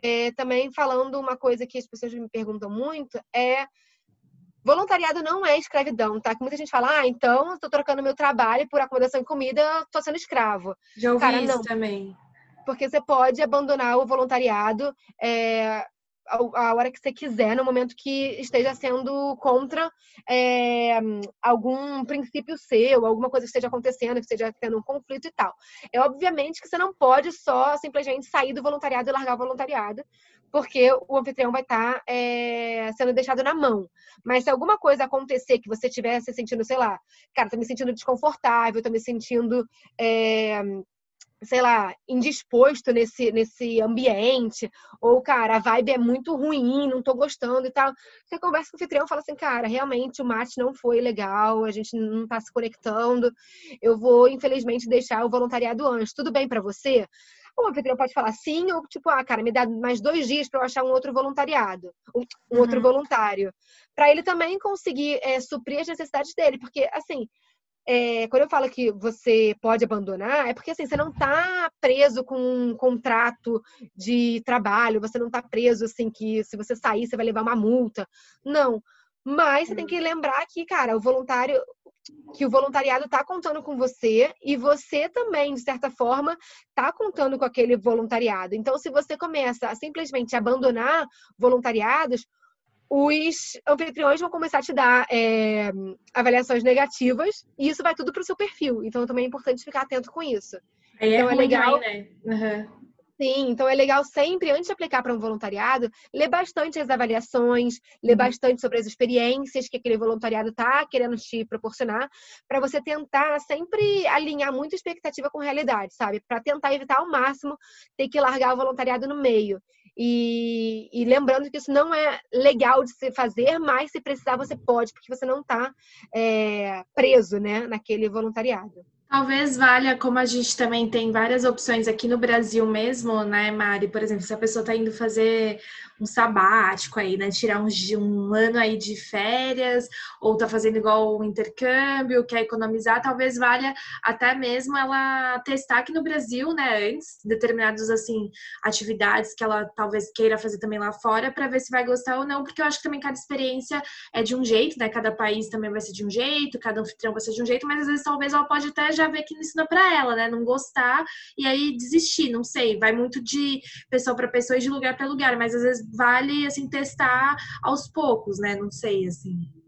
Speaker 2: é, também falando uma coisa que as pessoas me perguntam muito é voluntariado não é escravidão, tá? Que muita gente fala, ah, então eu tô trocando meu trabalho por acomodação e comida, tô sendo escravo.
Speaker 1: Já ouvi Cara, isso não. também.
Speaker 2: Porque você pode abandonar o voluntariado é, a hora que você quiser, no momento que esteja sendo contra é, algum princípio seu, alguma coisa que esteja acontecendo, que esteja tendo um conflito e tal. É obviamente que você não pode só simplesmente sair do voluntariado e largar o voluntariado, porque o anfitrião vai estar tá, é, sendo deixado na mão. Mas se alguma coisa acontecer que você estiver se sentindo, sei lá, cara, tô me sentindo desconfortável, tô me sentindo. É, sei lá, indisposto nesse, nesse ambiente, ou, cara, a vibe é muito ruim, não tô gostando e tal. Você conversa com o anfitrião e fala assim, cara, realmente o mate não foi legal, a gente não tá se conectando, eu vou, infelizmente, deixar o voluntariado antes. Tudo bem para você? O anfitrião pode falar sim, ou tipo, ah, cara, me dá mais dois dias para eu achar um outro voluntariado, um, um uhum. outro voluntário. para ele também conseguir é, suprir as necessidades dele, porque, assim, é, quando eu falo que você pode abandonar, é porque assim, você não está preso com um contrato de trabalho, você não está preso assim que se você sair você vai levar uma multa. Não. Mas você tem que lembrar que, cara, o voluntário, que o voluntariado está contando com você e você também, de certa forma, está contando com aquele voluntariado. Então, se você começa a simplesmente abandonar voluntariados, os anfitriões vão começar a te dar é, avaliações negativas e isso vai tudo para o seu perfil. Então também é importante ficar atento com isso.
Speaker 1: Aí
Speaker 2: é então
Speaker 1: é, é legal, né? Uhum.
Speaker 2: Sim, então é legal sempre, antes de aplicar para um voluntariado, ler bastante as avaliações, ler uhum. bastante sobre as experiências que aquele voluntariado está querendo te proporcionar, para você tentar sempre alinhar muita expectativa com realidade, sabe? Para tentar evitar ao máximo ter que largar o voluntariado no meio. E, e, lembrando que isso não é legal de se fazer, mas se precisar você pode, porque você não está é, preso né, naquele voluntariado.
Speaker 1: Talvez valha, como a gente também tem várias opções aqui no Brasil mesmo, né, Mari? Por exemplo, se a pessoa está indo fazer um sabático aí, né? Tirar um, um ano aí de férias, ou tá fazendo igual um intercâmbio, quer economizar, talvez valha até mesmo ela testar aqui no Brasil, né? Antes, determinadas, assim, atividades que ela talvez queira fazer também lá fora, para ver se vai gostar ou não, porque eu acho que também cada experiência é de um jeito, né? Cada país também vai ser de um jeito, cada anfitrião vai ser de um jeito, mas às vezes talvez ela pode até já ver que não ensina para ela, né? Não gostar e aí desistir, não sei. Vai muito de pessoa para pessoa e de lugar para lugar, mas às vezes vale assim testar aos poucos, né? Não sei assim.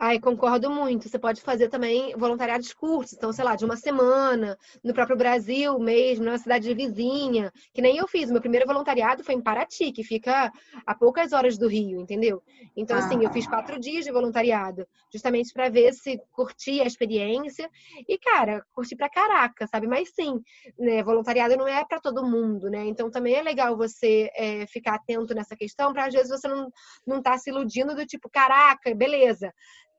Speaker 2: Ai, concordo muito. Você pode fazer também voluntariados curtos, então, sei lá, de uma semana, no próprio Brasil mesmo, numa cidade vizinha, que nem eu fiz. Meu primeiro voluntariado foi em Paraty, que fica a poucas horas do Rio, entendeu? Então, ah. assim, eu fiz quatro dias de voluntariado, justamente para ver se curti a experiência. E, cara, curti pra caraca, sabe? Mas sim, né, voluntariado não é para todo mundo, né? Então, também é legal você é, ficar atento nessa questão, para às vezes você não, não tá se iludindo do tipo, caraca, beleza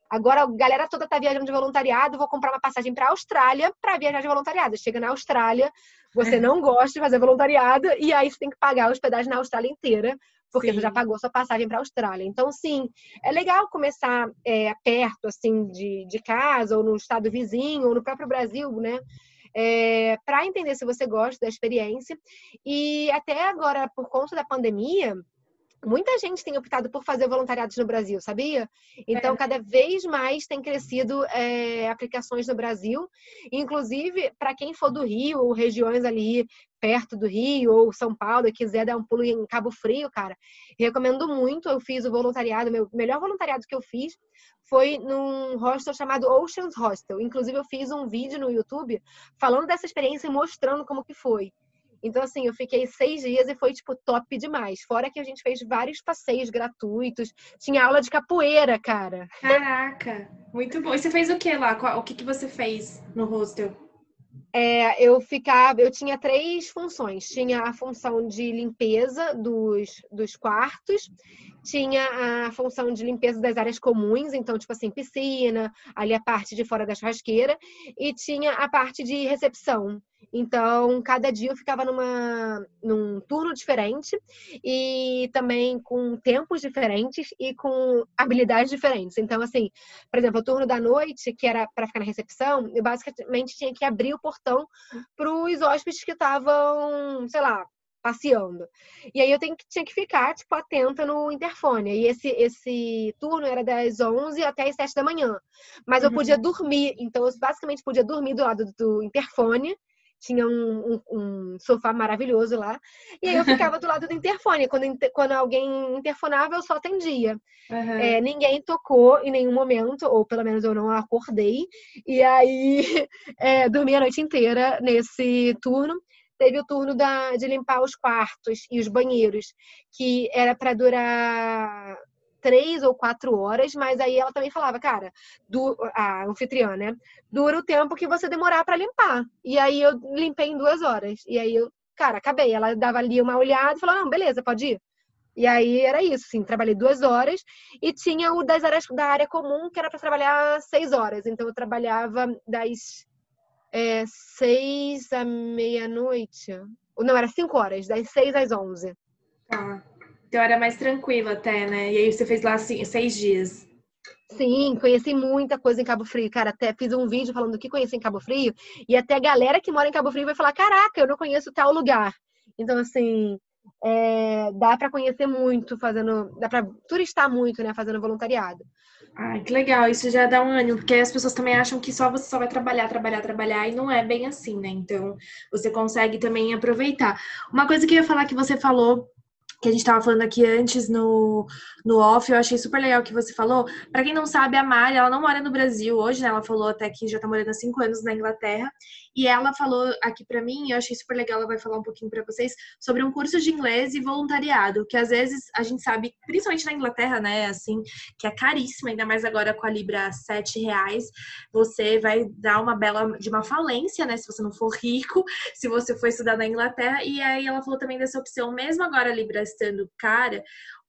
Speaker 2: Agora a galera toda tá viajando de voluntariado, vou comprar uma passagem para a Austrália para viajar de voluntariado. Chega na Austrália, você é. não gosta de fazer voluntariado e aí você tem que pagar a hospedagem na Austrália inteira, porque sim. você já pagou sua passagem para a Austrália. Então, sim, é legal começar é, perto, assim, de, de casa, ou no estado vizinho, ou no próprio Brasil, né? É, para entender se você gosta da experiência. E até agora, por conta da pandemia, muita gente tem optado por fazer voluntariados no Brasil, sabia? Então, é. cada vez mais tem crescido é, aplicações no Brasil. Inclusive, para quem for do Rio ou regiões ali perto do Rio ou São Paulo e quiser dar um pulo em Cabo Frio, cara, recomendo muito. Eu fiz o voluntariado, meu melhor voluntariado que eu fiz foi num hostel chamado Oceans Hostel. Inclusive, eu fiz um vídeo no YouTube falando dessa experiência e mostrando como que foi. Então, assim, eu fiquei seis dias e foi, tipo, top demais. Fora que a gente fez vários passeios gratuitos. Tinha aula de capoeira, cara.
Speaker 1: Caraca, muito bom. E você fez o que lá? O que, que você fez no hostel?
Speaker 2: É, eu ficava, eu tinha três funções. Tinha a função de limpeza dos, dos quartos, tinha a função de limpeza das áreas comuns, então, tipo assim, piscina, ali a parte de fora da churrasqueira, e tinha a parte de recepção. Então, cada dia eu ficava numa, num turno diferente e também com tempos diferentes e com habilidades diferentes. Então, assim, por exemplo, o turno da noite, que era para ficar na recepção, eu basicamente tinha que abrir o portão para os hóspedes que estavam, sei lá, passeando. E aí eu tenho, tinha que ficar, tipo, atenta no interfone. E esse, esse turno era das 11 até as 7 da manhã. Mas eu podia uhum. dormir. Então, eu basicamente podia dormir do lado do interfone. Tinha um, um, um, sofá maravilhoso lá. E aí eu ficava do lado do interfone. Quando, quando alguém interfonava, eu só atendia. Uhum. É, ninguém tocou em nenhum momento, ou pelo menos eu não acordei. E aí é, dormi a noite inteira nesse turno teve o turno da, de limpar os quartos e os banheiros, que era para durar três ou quatro horas, mas aí ela também falava, cara, do, a anfitriã, né? Dura o tempo que você demorar para limpar. E aí eu limpei em duas horas. E aí eu, cara, acabei. Ela dava ali uma olhada e falou, não, beleza, pode ir. E aí era isso, assim, trabalhei duas horas e tinha o das áreas da área comum que era para trabalhar seis horas. Então eu trabalhava das é, seis à meia-noite. Não, era cinco horas, das seis às onze.
Speaker 1: Ah, então era mais tranquilo até, né? E aí você fez lá seis dias.
Speaker 2: Sim, conheci muita coisa em Cabo Frio, cara. Até fiz um vídeo falando o que conheci em Cabo Frio. E até a galera que mora em Cabo Frio vai falar: caraca, eu não conheço tal lugar. Então, assim, é, dá para conhecer muito fazendo. Dá para turistar muito, né? Fazendo voluntariado.
Speaker 1: Ai, que legal, isso já dá um ânimo, porque as pessoas também acham que só você só vai trabalhar, trabalhar, trabalhar, e não é bem assim, né? Então, você consegue também aproveitar. Uma coisa que eu ia falar que você falou que a gente estava falando aqui antes no, no off, eu achei super legal que você falou. Para quem não sabe, a Mari, ela não mora no Brasil hoje, né? Ela falou até que já está morando há cinco anos na Inglaterra. E ela falou aqui para mim, eu achei super legal, ela vai falar um pouquinho para vocês, sobre um curso de inglês e voluntariado, que às vezes a gente sabe, principalmente na Inglaterra, né? Assim, que é caríssimo, ainda mais agora com a Libra sete reais, você vai dar uma bela de uma falência, né? Se você não for rico, se você for estudar na Inglaterra. E aí ela falou também dessa opção, mesmo agora a Libra estando cara,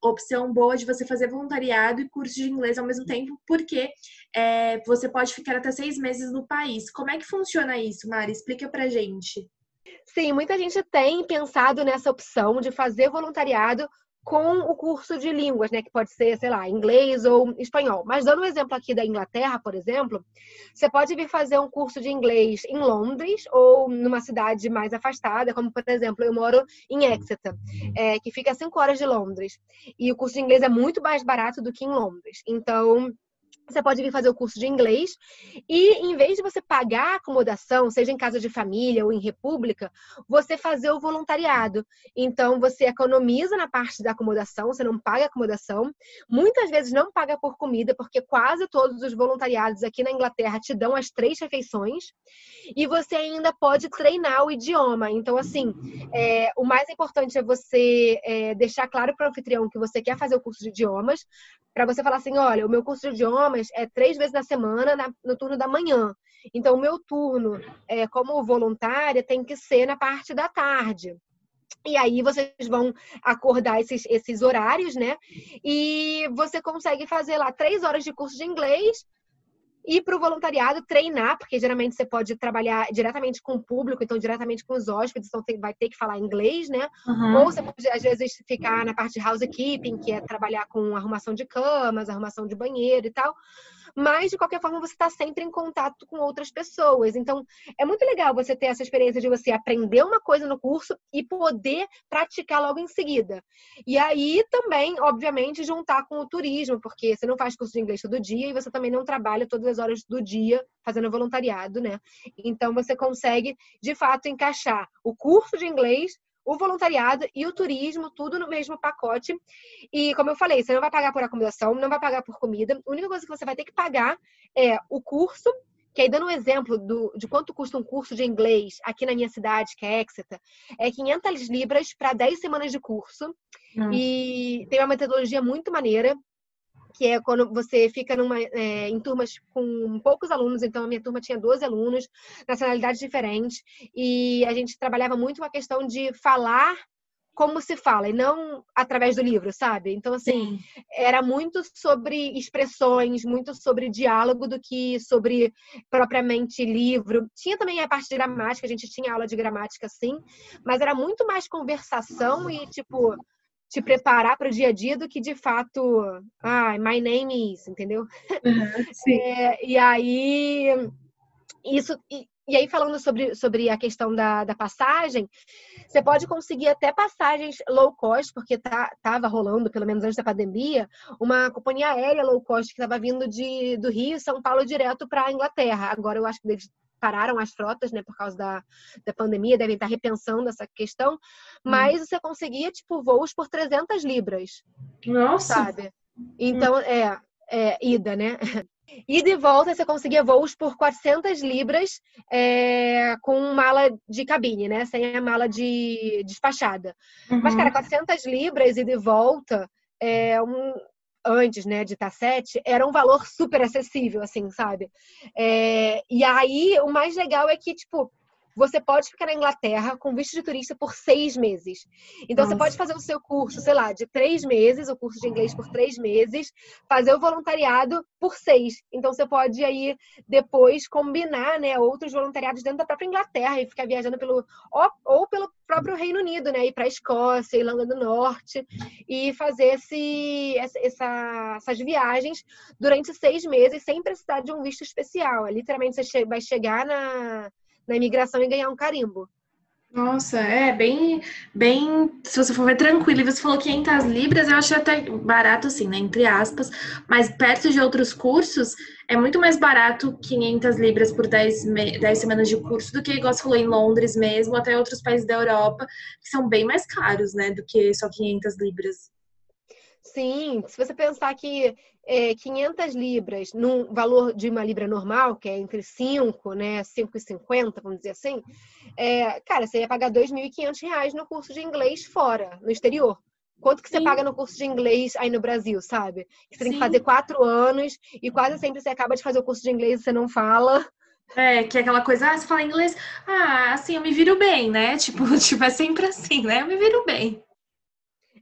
Speaker 1: opção boa de você fazer voluntariado e curso de inglês ao mesmo tempo, porque é, você pode ficar até seis meses no país. Como é que funciona isso, Mari? Explica pra gente.
Speaker 2: Sim, muita gente tem pensado nessa opção de fazer voluntariado com o curso de línguas, né? Que pode ser, sei lá, inglês ou espanhol. Mas dando um exemplo aqui da Inglaterra, por exemplo, você pode vir fazer um curso de inglês em Londres ou numa cidade mais afastada, como por exemplo, eu moro em Exeter, é, que fica a 5 horas de Londres. E o curso de inglês é muito mais barato do que em Londres. Então, você pode vir fazer o curso de inglês e, em vez de você pagar acomodação, seja em casa de família ou em república, você fazer o voluntariado. Então, você economiza na parte da acomodação, você não paga acomodação. Muitas vezes não paga por comida, porque quase todos os voluntariados aqui na Inglaterra te dão as três refeições. E você ainda pode treinar o idioma. Então, assim, é, o mais importante é você é, deixar claro para o anfitrião que você quer fazer o curso de idiomas, para você falar assim: olha, o meu curso de idiomas é três vezes na semana na, no turno da manhã. Então, o meu turno é, como voluntária tem que ser na parte da tarde. E aí vocês vão acordar esses, esses horários, né? E você consegue fazer lá três horas de curso de inglês ir para o voluntariado treinar, porque geralmente você pode trabalhar diretamente com o público, então diretamente com os hóspedes, então vai ter que falar inglês, né? Uhum. Ou você pode, às vezes, ficar na parte de housekeeping, que é trabalhar com arrumação de camas, arrumação de banheiro e tal. Mas de qualquer forma você está sempre em contato com outras pessoas. Então, é muito legal você ter essa experiência de você aprender uma coisa no curso e poder praticar logo em seguida. E aí também, obviamente, juntar com o turismo, porque você não faz curso de inglês todo dia e você também não trabalha todas as horas do dia fazendo voluntariado, né? Então você consegue, de fato, encaixar o curso de inglês o voluntariado e o turismo, tudo no mesmo pacote. E como eu falei, você não vai pagar por acomodação, não vai pagar por comida. A única coisa que você vai ter que pagar é o curso, que aí dando um exemplo do, de quanto custa um curso de inglês aqui na minha cidade, que é Exeter, é 500 libras para 10 semanas de curso. Hum. E tem uma metodologia muito maneira que é quando você fica numa, é, em turmas com poucos alunos, então a minha turma tinha 12 alunos, nacionalidades diferentes, e a gente trabalhava muito com a questão de falar como se fala e não através do livro, sabe? Então, assim, Sim. era muito sobre expressões, muito sobre diálogo do que sobre propriamente livro. Tinha também a parte de gramática, a gente tinha aula de gramática, sim, mas era muito mais conversação e, tipo, te preparar para o dia a dia do que de fato, ah, my name is, entendeu? Uhum, é, e aí, isso. E, e, aí, falando sobre, sobre a questão da, da passagem, você pode conseguir até passagens low cost, porque tá, tava rolando, pelo menos antes da pandemia, uma companhia aérea low cost que estava vindo de, do Rio São Paulo direto para a Inglaterra. Agora eu acho que pararam as frotas, né, por causa da, da pandemia, devem estar repensando essa questão, hum. mas hum. você conseguia, tipo, voos por 300 libras.
Speaker 1: Nossa!
Speaker 2: Sabe? Então, hum. é, é, ida, né? Ida e volta, você conseguia voos por 400 libras é, com mala de cabine, né? Sem a mala de despachada. Uhum. Mas, cara, 400 libras ida e volta é um, antes, né, de Tassete, era um valor super acessível, assim, sabe? É, e aí, o mais legal é que, tipo, você pode ficar na Inglaterra com visto de turista por seis meses. Então, Nossa. você pode fazer o seu curso, sei lá, de três meses, o curso de inglês por três meses, fazer o voluntariado por seis. Então, você pode aí depois combinar, né, outros voluntariados dentro da própria Inglaterra e ficar viajando pelo ou, ou pelo próprio Reino Unido, né, ir para a Escócia, Irlanda do Norte e fazer esse, essa, essas viagens durante seis meses sem precisar de um visto especial. É, literalmente, você vai chegar na na imigração e ganhar um carimbo.
Speaker 1: Nossa, é bem, bem, se você for ver tranquilo, e você falou 500 libras, eu achei até barato assim, né, entre aspas, mas perto de outros cursos, é muito mais barato 500 libras por 10, 10 semanas de curso do que, igual você falou, em Londres mesmo, até outros países da Europa, que são bem mais caros, né, do que só 500 libras.
Speaker 2: Sim, se você pensar que é, 500 libras num valor de uma libra normal, que é entre 5, né, 5,50, vamos dizer assim, é, cara, você ia pagar 2.500 reais no curso de inglês fora, no exterior. Quanto que você Sim. paga no curso de inglês aí no Brasil, sabe? Você Sim. tem que fazer quatro anos e quase sempre você acaba de fazer o curso de inglês e você não fala.
Speaker 1: É, que é aquela coisa, ah, você fala inglês, ah, assim, eu me viro bem, né? Tipo, tipo, é sempre assim, né? Eu me viro bem.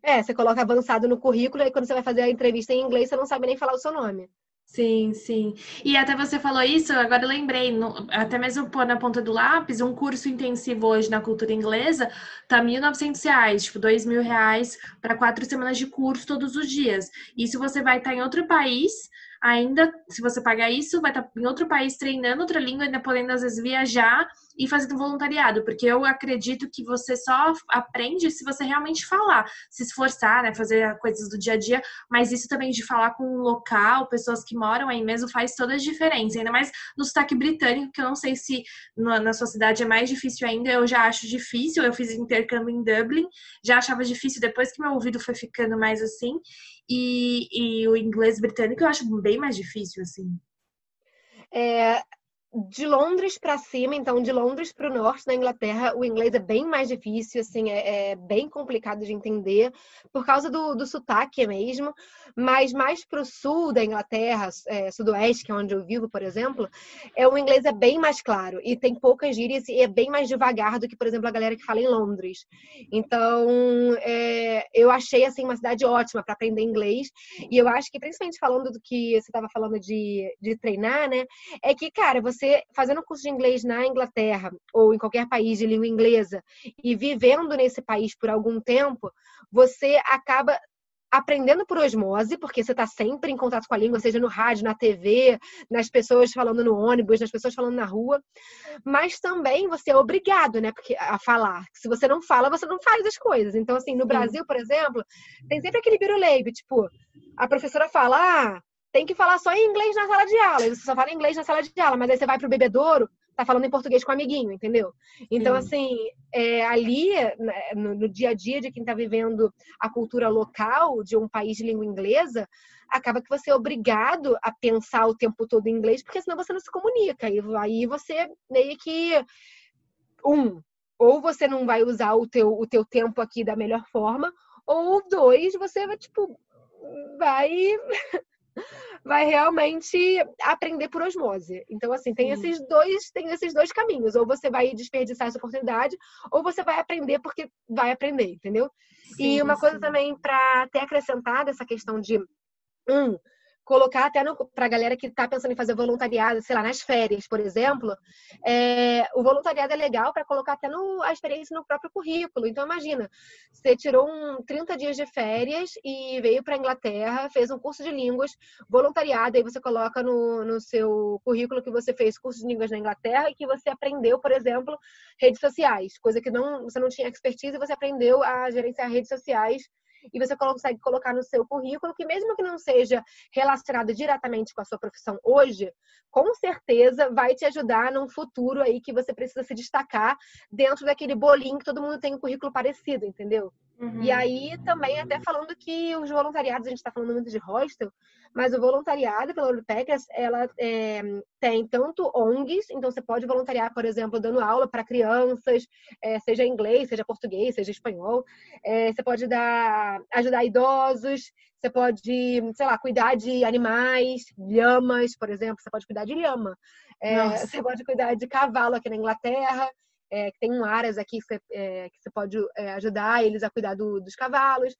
Speaker 2: É, você coloca avançado no currículo e quando você vai fazer a entrevista em inglês, você não sabe nem falar o seu nome.
Speaker 1: Sim, sim. E até você falou isso, agora eu lembrei, no, até mesmo pôr na ponta do lápis, um curso intensivo hoje na cultura inglesa tá 1.900 reais, tipo, R$ mil reais para quatro semanas de curso todos os dias. E se você vai estar tá em outro país, ainda, se você pagar isso, vai estar tá em outro país treinando outra língua, ainda podendo às vezes viajar e fazendo voluntariado, porque eu acredito que você só aprende se você realmente falar, se esforçar, né, fazer coisas do dia a dia, mas isso também de falar com um local, pessoas que moram aí mesmo, faz toda a diferença, ainda mais no sotaque britânico, que eu não sei se na sua cidade é mais difícil ainda, eu já acho difícil, eu fiz intercâmbio em Dublin, já achava difícil depois que meu ouvido foi ficando mais assim, e, e o inglês britânico eu acho bem mais difícil, assim.
Speaker 2: É, de Londres para cima, então de Londres para o norte da Inglaterra, o inglês é bem mais difícil, assim, é, é bem complicado de entender por causa do, do sotaque mesmo. Mas mais para o sul da Inglaterra, é, sudoeste, que é onde eu vivo, por exemplo, é o inglês é bem mais claro e tem poucas gírias e é bem mais devagar do que, por exemplo, a galera que fala em Londres. Então, é, eu achei assim uma cidade ótima para aprender inglês e eu acho que principalmente falando do que você estava falando de, de treinar, né, é que cara você você fazendo curso de inglês na Inglaterra ou em qualquer país de língua inglesa e vivendo nesse país por algum tempo, você acaba aprendendo por osmose, porque você está sempre em contato com a língua, seja no rádio, na TV, nas pessoas falando no ônibus, nas pessoas falando na rua, mas também você é obrigado, né, porque, a falar. Se você não fala, você não faz as coisas. Então, assim, no. Brasil, por exemplo, tem sempre aquele biruleibe, tipo, a professora fala, ah, tem que falar só em inglês na sala de aula, você só fala inglês na sala de aula, mas aí você vai pro bebedouro, tá falando em português com o amiguinho, entendeu? Então, Sim. assim, é, ali, né, no, no, dia a dia de quem tá vivendo a cultura local de um país de língua inglesa, acaba que você é obrigado a pensar o tempo todo em inglês, porque senão você não se comunica. E aí você meio que. Um, ou você não vai usar o teu, o teu tempo aqui da melhor forma, ou dois, você vai, tipo, vai vai realmente aprender por osmose. Então, assim, tem Sim. esses dois, tem esses dois caminhos. Ou você vai desperdiçar essa oportunidade, ou você vai aprender porque vai aprender, entendeu? Sim, e uma sim. coisa também para ter acrescentado essa questão de um, colocar até para a galera que está pensando em fazer voluntariado, sei lá, nas férias, por exemplo, é, o voluntariado é legal para colocar até no, a experiência no próprio currículo. Então, imagina, você tirou um 30 dias de férias e veio para a Inglaterra, fez um curso de línguas, voluntariado, aí você coloca no, no seu currículo que você fez curso de línguas na Inglaterra e que você aprendeu, por exemplo, redes sociais, coisa que não, você não tinha expertise e você aprendeu a gerenciar redes sociais e você consegue colocar no seu currículo que mesmo que não seja relacionado diretamente com a sua profissão hoje, com certeza vai te ajudar num futuro aí que você precisa se destacar dentro daquele bolinho que todo mundo tem um currículo parecido, entendeu? Uhum. E aí também até falando que os voluntariados, a gente está falando muito de hostel, mas o voluntariado pela Packers, ela é, tem tanto ONGs, então você pode voluntariar, por exemplo, dando aula para crianças, é, seja inglês, seja português, seja espanhol. É, você pode dar, ajudar idosos, você pode, sei lá, cuidar de animais, lhamas, por exemplo, você pode cuidar de lhama. É, você pode cuidar de cavalo aqui na Inglaterra é, que tem aras aqui que você, é, que você pode é, ajudar eles a cuidar do, dos cavalos.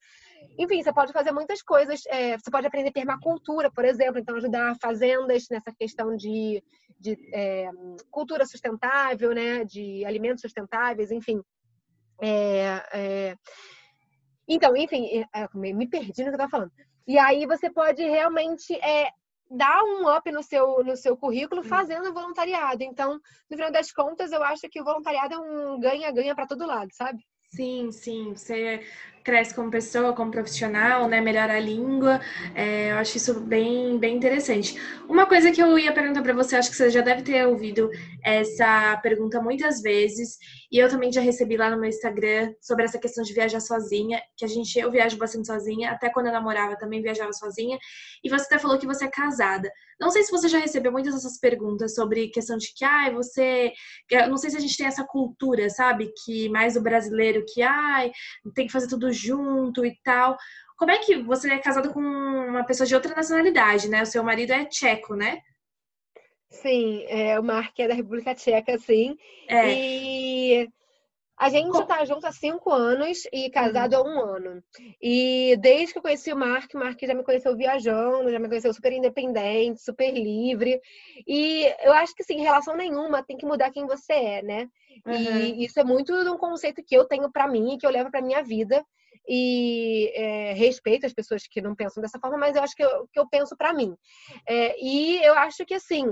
Speaker 2: Enfim, você pode fazer muitas coisas. É, você pode aprender permacultura, por exemplo, então ajudar fazendas nessa questão de, de é, cultura sustentável, né, de alimentos sustentáveis, enfim. É, então, enfim, me perdi no que eu estava falando. E aí você pode realmente é, dar um up no seu, no seu currículo fazendo voluntariado. Então, no final das contas, eu acho que o voluntariado é um ganha-ganha para todo lado, sabe?
Speaker 1: Sim, sim. Você cresce como pessoa, como profissional, né? Melhora a língua. É, eu acho isso bem, bem interessante. Uma coisa que eu ia perguntar para você, acho que você já deve ter ouvido essa pergunta muitas vezes, e eu também já recebi lá no meu Instagram sobre essa questão de viajar sozinha, que a gente eu viajo bastante sozinha, até quando eu namorava também viajava sozinha. E você até falou que você é casada. Não sei se você já recebeu muitas dessas perguntas sobre questão de que, ai, você. Eu não sei se a gente tem essa cultura, sabe? Que mais o brasileiro que, ai, tem que fazer tudo junto e tal. Como é que você é casado com uma pessoa de outra nacionalidade, né? O seu marido é tcheco, né?
Speaker 2: Sim, é, o Mark é da República Tcheca, sim. É. E a gente Com... tá junto há cinco anos e casado há um ano. E desde que eu conheci o Mark, o Mark já me conheceu viajando, já me conheceu super independente, super livre. E eu acho que, sim, relação nenhuma tem que mudar quem você é, né? Uhum. E isso é muito de um conceito que eu tenho para mim e que eu levo para minha vida e é, respeito as pessoas que não pensam dessa forma, mas eu acho que eu, que eu penso para mim. É, e eu acho que assim.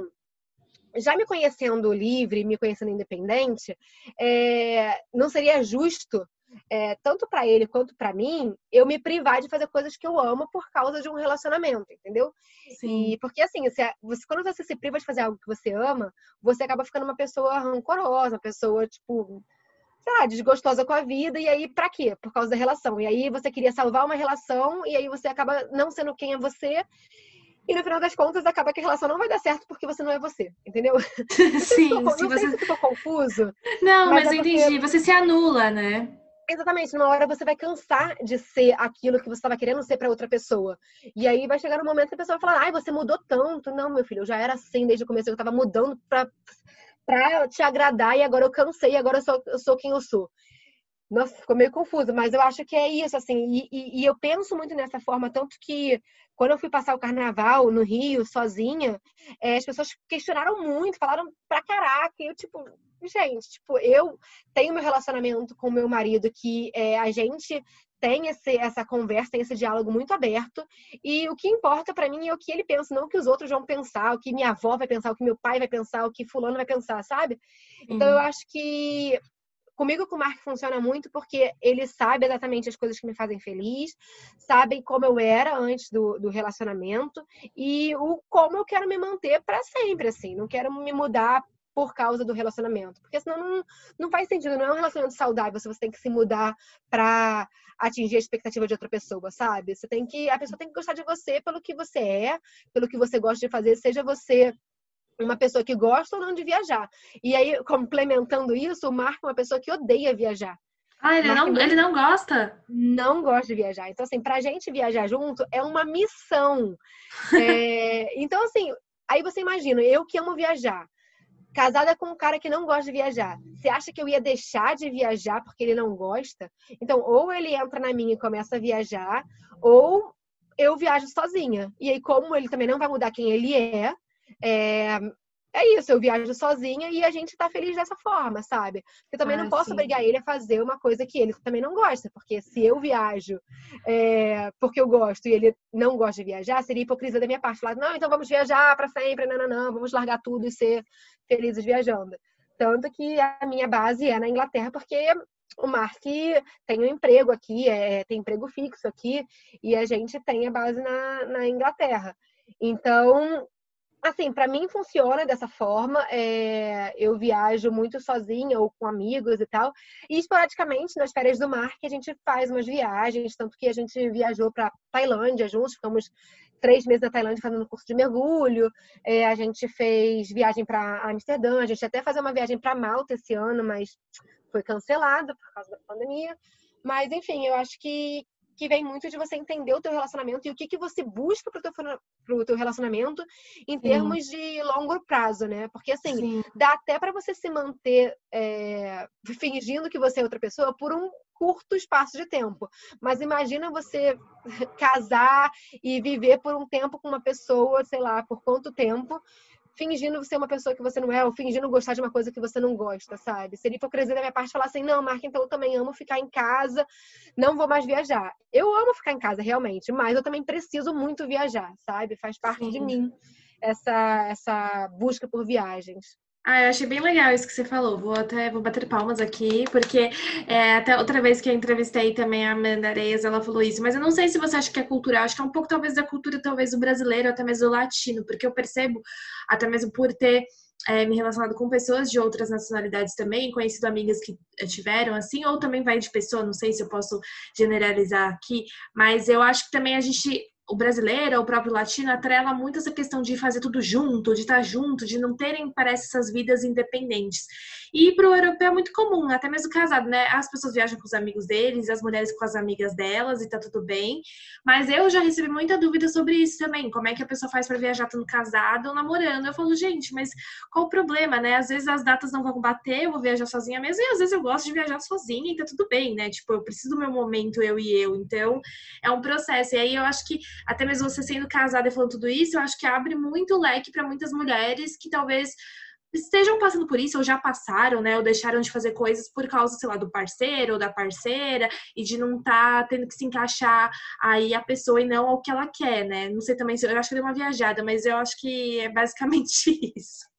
Speaker 2: Já me conhecendo livre, me conhecendo independente, é, não seria justo é, tanto para ele quanto para mim, eu me privar de fazer coisas que eu amo por causa de um relacionamento, entendeu? Sim. E porque assim, você, você, quando você se priva de fazer algo que você ama, você acaba ficando uma pessoa rancorosa, uma pessoa, tipo, sei lá, desgostosa com a vida, e aí pra quê? Por causa da relação. E aí você queria salvar uma relação, e aí você acaba não sendo quem é você. E no final das contas, acaba que a relação não vai dar certo porque você não é você, entendeu?
Speaker 1: Sim,
Speaker 2: não
Speaker 1: se
Speaker 2: você... se ficou confuso.
Speaker 1: Não, mas, mas é eu entendi. Você se anula, né?
Speaker 2: Exatamente, numa hora você vai cansar de ser aquilo que você estava querendo ser para outra pessoa. E aí vai chegar um momento que a pessoa vai falar: ai, você mudou tanto. Não, meu filho, eu já era assim desde o começo, eu estava mudando para para te agradar e agora eu cansei, agora eu sou, eu sou quem eu sou. Nossa, ficou meio confuso, mas eu acho que é isso, assim, e, e, e, eu penso muito nessa forma, tanto que quando eu fui passar o carnaval no Rio, sozinha, é, as pessoas questionaram muito, falaram pra caraca, e eu, tipo, gente, tipo, eu tenho meu relacionamento com meu marido que é, a gente tem esse, essa conversa, tem esse diálogo muito aberto. E o que importa para mim é o que ele pensa, não o que os outros vão pensar, o que minha avó vai pensar, o que meu pai vai pensar, o que fulano vai pensar, sabe? Então eu acho que comigo com o Mark funciona muito porque ele sabe exatamente as coisas que me fazem feliz, sabem como eu era antes do, do relacionamento e o como eu quero me manter para sempre, assim. Não quero me mudar por causa do relacionamento. Porque senão não, não faz sentido, não é um relacionamento saudável se você tem que se mudar para atingir a expectativa de outra pessoa, sabe? Você tem que a pessoa tem que gostar de você pelo que você é, pelo que você gosta de fazer, seja você uma pessoa que gosta ou não de viajar. E aí, complementando isso, o Marco é uma pessoa que odeia viajar.
Speaker 1: Ah, ele não, ele não gosta?
Speaker 2: Não gosta de viajar. Então, assim, pra gente viajar junto é uma missão. é... Então, assim, aí você imagina, eu que amo viajar, casada com um cara que não gosta de viajar. Você acha que eu ia deixar de viajar porque ele não gosta? Então, ou ele entra na minha e começa a viajar, ou eu viajo sozinha. E aí, como ele também não vai mudar quem ele é, é, é isso, eu viajo sozinha e a gente tá feliz dessa forma, sabe? Eu também ah, não posso sim. obrigar ele a fazer uma coisa que ele também não gosta, porque se eu viajo é, porque eu gosto e ele não gosta de viajar, seria hipocrisia da minha parte. Falar, não, então vamos viajar para sempre, não, não, não, vamos largar tudo e ser felizes viajando. Tanto que a minha base é na Inglaterra, porque o Mark tem um emprego aqui, é, tem emprego fixo aqui, e a gente tem a base na, na Inglaterra. Então, Assim, para mim funciona dessa forma. É, eu viajo muito sozinha ou com amigos e tal. E esporadicamente, nas férias do mar, que a gente faz umas viagens. Tanto que a gente viajou para Tailândia juntos, ficamos três meses na Tailândia fazendo curso de mergulho. É, a gente fez viagem para Amsterdã. A gente até fazer uma viagem para Malta esse ano, mas foi cancelada por causa da pandemia. Mas, enfim, eu acho que, que vem muito de você entender o teu relacionamento e o que, que você busca pro teu, pro teu relacionamento em termos Sim. de longo prazo, né? Porque assim, Sim. dá até para você se manter é, fingindo que você é outra pessoa por um curto espaço de tempo. Mas imagina você casar e viver por um tempo com uma pessoa, sei lá, por quanto tempo, fingindo ser uma pessoa que você não é, ou fingindo gostar de uma coisa que você não gosta, sabe? Seria hipocrisia da minha parte falar assim, não, Marca, então eu também amo ficar em casa, não vou mais viajar. Eu amo ficar em casa, realmente, mas eu também preciso muito viajar, sabe? Faz parte Sim. de mim essa, essa busca por viagens.
Speaker 1: Ah, eu achei bem legal isso que você falou. Vou até vou bater palmas aqui, porque é, até outra vez que eu entrevistei também a Amanda Areias, ela falou isso. Mas eu não sei se você acha que é cultural. Acho que é um pouco talvez da cultura, talvez do brasileiro, até mesmo do latino, porque eu percebo, até mesmo por ter é, me relacionado com pessoas de outras nacionalidades também, conhecido amigas que tiveram assim, ou também vai de pessoa, não sei se eu posso generalizar aqui, mas eu acho que também a gente o brasileiro, o próprio latino, atrela muito essa questão de fazer tudo junto, de estar junto, de não terem, parece, essas vidas independentes. E para o europeu é muito comum, até mesmo casado, né? As pessoas viajam com os amigos deles, as mulheres com as amigas delas e tá tudo bem. Mas eu já recebi muita dúvida sobre isso também. Como é que a pessoa faz para viajar tanto casado ou namorando? Eu falo, gente, mas qual o problema, né? Às vezes as datas não vão bater, eu vou viajar sozinha mesmo, e às vezes eu gosto de viajar sozinha e tá tudo bem, né? Tipo, eu preciso do meu momento, eu e eu. Então, é um processo. E aí eu acho que até mesmo você sendo casada e falando tudo isso, eu acho que abre muito leque para muitas mulheres que talvez estejam passando por isso ou já passaram, né, ou deixaram de fazer coisas por causa, sei lá, do parceiro ou da parceira e de não estar tá tendo que se encaixar aí a pessoa e não ao que ela quer, né? Não sei também se eu acho que deu uma viajada, mas eu acho que é basicamente isso.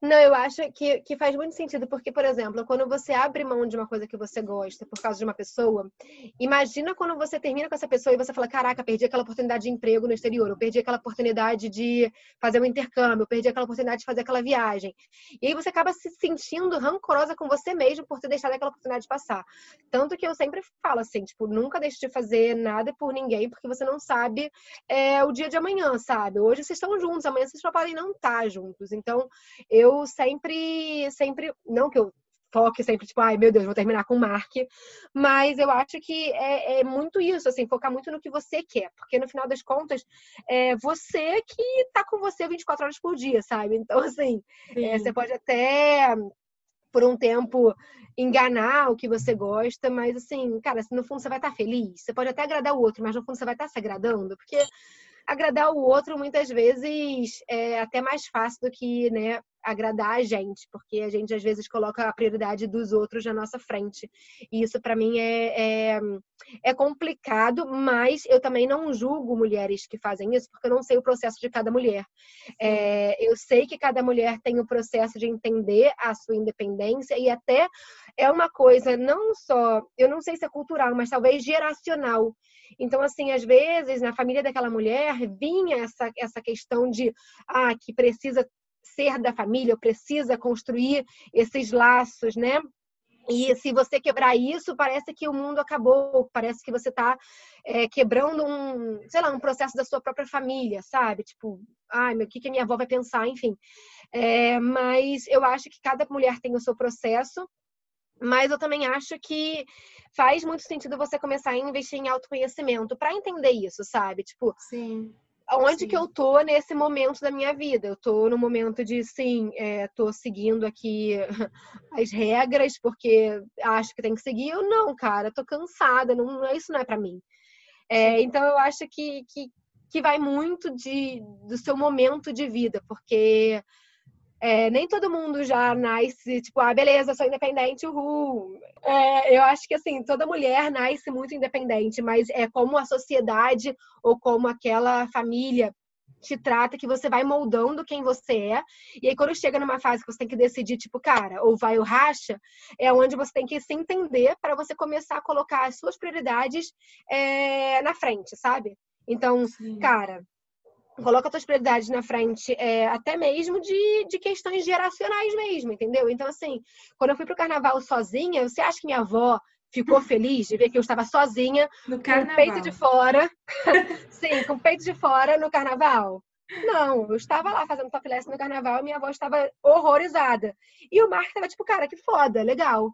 Speaker 2: Não, eu acho que, que faz muito sentido, porque, por exemplo, quando você abre mão de uma coisa que você gosta por causa de uma pessoa, imagina quando você termina com essa pessoa e você fala: Caraca, perdi aquela oportunidade de emprego no exterior, eu perdi aquela oportunidade de fazer um intercâmbio, eu perdi aquela oportunidade de fazer aquela viagem. E aí você acaba se sentindo rancorosa com você mesmo por ter deixado aquela oportunidade passar. Tanto que eu sempre falo assim: tipo, nunca deixe de fazer nada por ninguém, porque você não sabe é, o dia de amanhã, sabe? Hoje vocês estão juntos, amanhã vocês só podem não estar juntos. Então, eu eu sempre, sempre, não que eu foque sempre, tipo, ai meu Deus, vou terminar com o Mark, mas eu acho que é, é, muito isso, assim, focar muito no que você quer, porque no final das contas, é você que tá com você 24 horas por dia, sabe? Então, assim, é, você pode até por um tempo enganar o que você gosta, mas assim, cara, no fundo você vai estar feliz. Você pode até agradar o outro, mas no fundo você vai estar se agradando, porque agradar o outro muitas vezes é até mais fácil do que, né, agradar a gente, porque a gente às vezes coloca a prioridade dos outros na nossa frente. E isso para mim é, é, é, complicado, mas eu também não julgo mulheres que fazem isso, porque eu não sei o processo de cada mulher. É, eu sei que cada mulher tem o processo de entender a sua independência e até é uma coisa não só, eu não sei se é cultural, mas talvez geracional. Então, assim, às vezes, na família daquela mulher, vinha essa, essa questão de ah, que precisa ser da família, precisa construir esses laços, né? E se você quebrar isso, parece que o mundo acabou, parece que você está é, quebrando um, sei lá, um processo da sua própria família, sabe? Tipo, ai, meu, o que, que a minha avó vai pensar, enfim. É, mas eu acho que cada mulher tem o seu processo, mas eu também acho que faz muito sentido você começar a investir em autoconhecimento para entender isso, sabe? Tipo,
Speaker 1: Sim
Speaker 2: onde Sim. que eu tô nesse momento da minha vida. Eu tô no momento de, sim, é, tô seguindo aqui as regras porque acho que tem que seguir. Eu não, cara, tô cansada, não, isso não é para mim. É, então eu acho que, que, que vai muito de, do seu momento de vida, porque é, nem todo mundo já nasce, tipo, ah, beleza, sou independente, uhul. É, eu acho que, assim, toda mulher nasce muito independente, mas é como a sociedade ou como aquela família te trata que você vai moldando quem você é. E aí, quando chega numa fase que você tem que decidir, tipo, cara, ou vai ou racha, é onde você tem que se entender para você começar a colocar as suas prioridades é, na frente, sabe? Então, Sim. cara, coloca suas prioridades na frente, é, até mesmo de, de questões geracionais mesmo, entendeu? Então, assim, quando eu fui pro carnaval sozinha, você acha que minha avó ficou feliz de ver que eu estava sozinha,
Speaker 1: no carnaval.
Speaker 2: com o peito de fora? Sim, com o peito de fora no carnaval. Não, eu estava lá fazendo topless no carnaval e minha avó estava horrorizada. E o Mark estava tipo, cara, que foda, legal.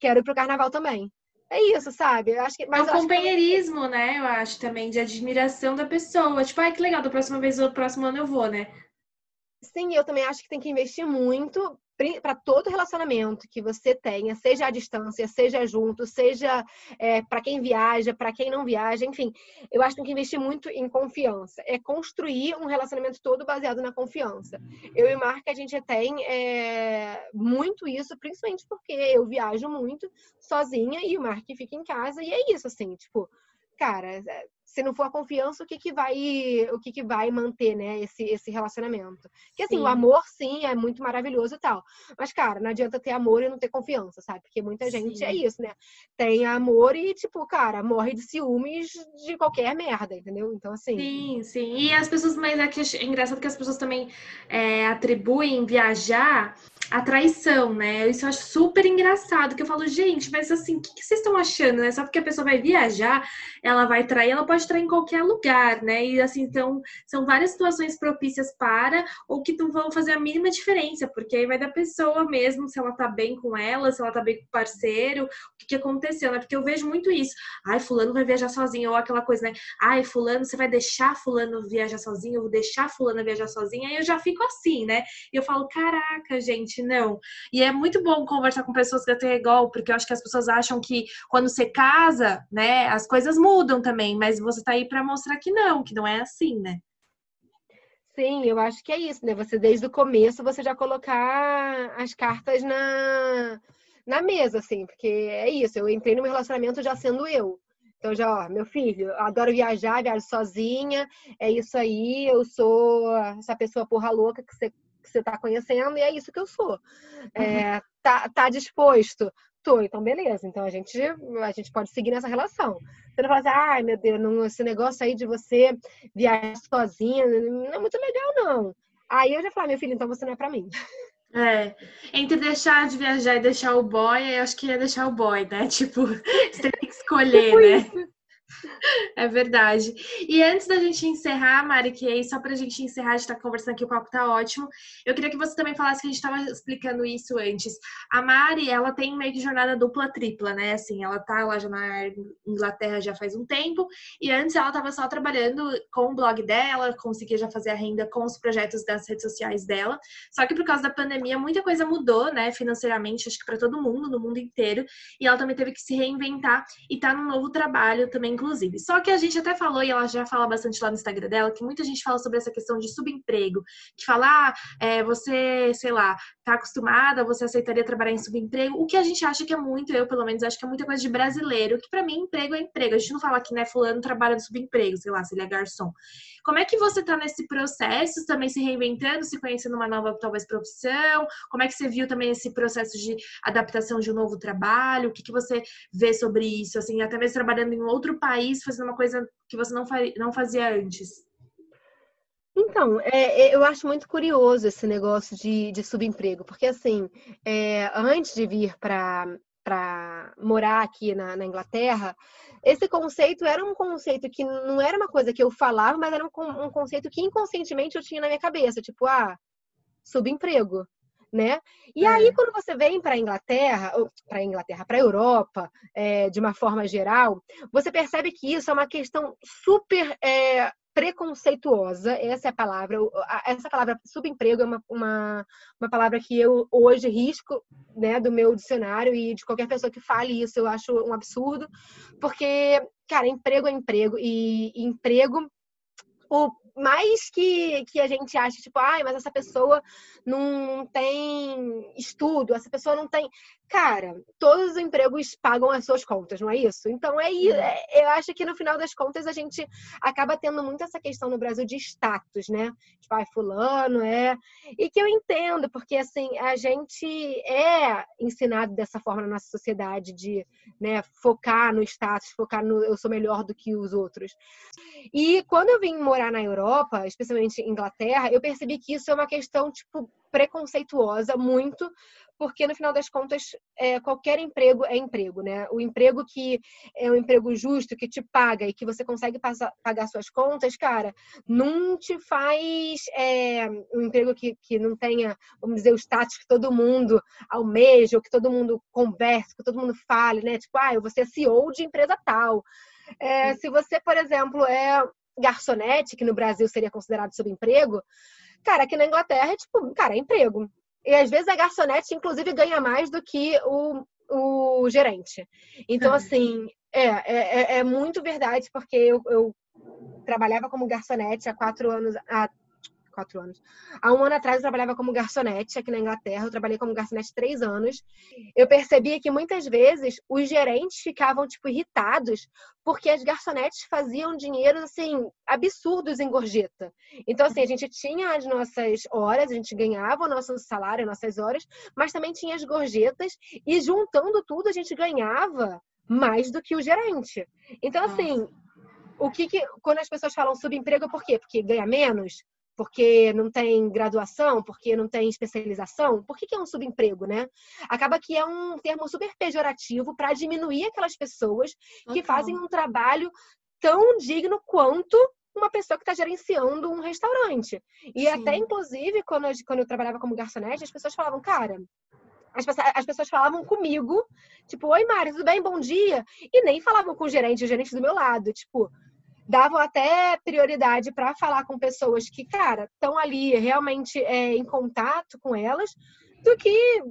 Speaker 2: Quero ir pro carnaval também. É isso, sabe? Eu acho que, mas
Speaker 1: é o companheirismo, que... né? Eu acho também, de admiração da pessoa. Tipo, ai, que legal, da próxima vez, do próximo ano eu vou, né?
Speaker 2: Sim, eu também acho que tem que investir muito para todo relacionamento que você tenha, seja à distância, seja junto, seja é, para quem viaja, para quem não viaja, enfim, eu acho que tem que investir muito em confiança. É construir um relacionamento todo baseado na confiança. Eu e Marca, a gente tem é, muito isso, principalmente porque eu viajo muito sozinha e o Mark fica em casa, e é isso, assim, tipo, cara, se não for a confiança, o que que vai, o que que vai manter, né, esse, esse relacionamento? Que assim, sim. o amor sim é muito maravilhoso e tal. Mas cara, não adianta ter amor e não ter confiança, sabe? Porque muita gente é sim. é isso, né? Tem amor e tipo, cara, morre de ciúmes de qualquer merda, entendeu? Então assim.
Speaker 1: Sim, sim. E as pessoas, mas é, que é engraçado que as pessoas também é, atribuem viajar a traição, né? Isso eu acho super engraçado, que eu falo, gente, mas assim, o que, que, vocês estão achando, né? Só porque a pessoa vai viajar, ela vai trair, ela pode trair em qualquer lugar, né? E assim, então, são várias situações propícias para, ou que não vão fazer a mínima diferença, porque aí vai da pessoa mesmo, se ela tá bem com ela, se ela tá bem com o parceiro, o que, que aconteceu, né? Porque eu vejo muito isso. Ai, fulano vai viajar sozinho, ou aquela coisa, né? Ai, fulano, você vai deixar fulano viajar sozinho, eu vou deixar fulano viajar sozinha, aí eu já fico assim, né? E eu falo, caraca, gente, gente, não. E é muito bom conversar com pessoas que têm igual, porque eu acho que as pessoas acham que quando você casa, né, as coisas mudam também, mas você tá aí para mostrar que não, que não é assim, né?
Speaker 2: Sim, eu acho que é isso, né? Você desde o começo você já colocar as cartas na, na mesa, assim, porque é isso, eu entrei no meu relacionamento já sendo eu. Então já, ó, meu filho, adoro viajar, viajo sozinha, é isso aí, eu sou essa pessoa porra louca que você que você está conhecendo e é isso que eu sou. É, tá, tá disposto? Então beleza. Então a gente, a gente pode seguir nessa relação. Você não fala assim, ai meu Deus, não, esse negócio aí de você viajar sozinha não é muito legal, não. Aí eu já falo, meu filho, então você não é para mim.
Speaker 1: É, entre deixar de viajar e deixar o boy, eu acho que é deixar o boy, né? Tipo, você tem que escolher, tipo né? Isso. É verdade. E antes da gente encerrar, Mari, que aí só para a gente encerrar, a gente tá conversando aqui, o papo tá ótimo. Eu queria que você também falasse que a gente estava explicando isso antes. A Mari, ela tem meio que jornada dupla, tripla, né? Assim, ela tá lá já na Inglaterra já faz um tempo, e antes ela estava só trabalhando com o blog dela, conseguia já fazer a renda com os projetos das redes sociais dela. Só que por causa da pandemia, muita coisa mudou, né? Financeiramente, acho que para todo mundo, no mundo inteiro. E ela também teve que se reinventar e tá num novo trabalho também inclusive. Só que a gente até falou, e ela já fala bastante lá no Instagram dela, que muita gente fala sobre essa questão de subemprego, que fala, ah, é, você, sei lá, tá acostumada, você aceitaria trabalhar em subemprego, o que a gente acha que é muito, eu pelo menos acho que é muita coisa de brasileiro, que para mim emprego é emprego. A gente não fala que, né, fulano trabalha no subemprego, sei lá, se ele é garçom. Como é que você tá nesse processo, também se reinventando, se conhecendo uma nova, talvez, profissão? Como é que você viu também esse processo de adaptação de um novo trabalho? O que, que você vê sobre isso? Assim, até mesmo trabalhando em outro país, fazendo uma coisa que você não, não fazia antes.
Speaker 2: Então, é, é, eu acho muito curioso esse negócio de, de subemprego, porque assim, é, antes de vir para morar aqui na, na, Inglaterra, esse conceito era um conceito que não era uma coisa que eu falava, mas era um, um conceito que inconscientemente eu tinha na minha cabeça, tipo, ah, subemprego. Né? E é. aí, quando você vem para a Inglaterra, para a Inglaterra, para a Europa, é, de uma forma geral, você percebe que isso é uma questão super é, preconceituosa, essa é a palavra. Essa palavra subemprego é uma, uma, uma, palavra que eu hoje risco né, do meu dicionário e de qualquer pessoa que fale isso, eu acho um absurdo, porque, cara, emprego é emprego e, e emprego o mais que, que a gente acha, tipo, ai, mas essa pessoa não tem estudo, essa pessoa não tem. Cara, todos os empregos pagam as suas contas, não é isso? Então é isso. É, eu acho que no final das contas a gente acaba tendo muito essa questão no Brasil de status, né? Tipo, ai, fulano é. E que eu entendo, porque assim, a gente é ensinado dessa forma na nossa sociedade de né, focar no status, focar no eu sou melhor do que os outros. E quando eu vim morar na Europa, especialmente Inglaterra, eu percebi que isso é uma questão, tipo, preconceituosa muito, porque no final das contas é, qualquer emprego é emprego, né? O emprego que é um emprego justo, que te paga e que você consegue passar, pagar suas contas, cara, não te faz é, um emprego que, que não tenha, vamos dizer, o status que todo mundo almeja, ou que todo mundo converse, que todo mundo fale, né? Tipo, ah, eu vou ser CEO de empresa tal. É, se você, por exemplo, é garçonete, que no Brasil seria considerado subemprego, cara, aqui na Inglaterra é tipo, cara, é emprego. E às vezes a garçonete, inclusive, ganha mais do que o, o gerente. Então, uhum. assim, é, é, é, é muito verdade, porque eu, eu trabalhava como garçonete há quatro anos, há quatro anos. Há um ano atrás eu trabalhava como garçonete aqui na Inglaterra. Eu trabalhei como garçonete três anos. Eu percebia que muitas vezes os gerentes ficavam, tipo, irritados porque as garçonetes faziam dinheiro, assim, absurdos em gorjeta. Então, assim, a gente tinha as nossas horas, a gente ganhava o nosso salário, as nossas horas, mas também tinha as gorjetas e juntando tudo a gente ganhava mais do que o gerente. Então, assim, o que, que quando as pessoas falam subemprego, por quê? Porque ganha menos? Porque não tem graduação, porque não tem especialização, por que, que é um subemprego, né? Acaba que é um termo super pejorativo para diminuir aquelas pessoas que fazem um trabalho tão digno quanto uma pessoa que está gerenciando um restaurante. E Sim. até, inclusive, quando eu, quando eu trabalhava como garçonete, as pessoas falavam, cara, as, as pessoas falavam comigo, tipo, oi, Mari, tudo bem? Bom dia. E nem falavam com o gerente, o gerente do meu lado. Tipo, davam até prioridade para falar com pessoas que, cara, estão ali realmente é, em contato com elas, do que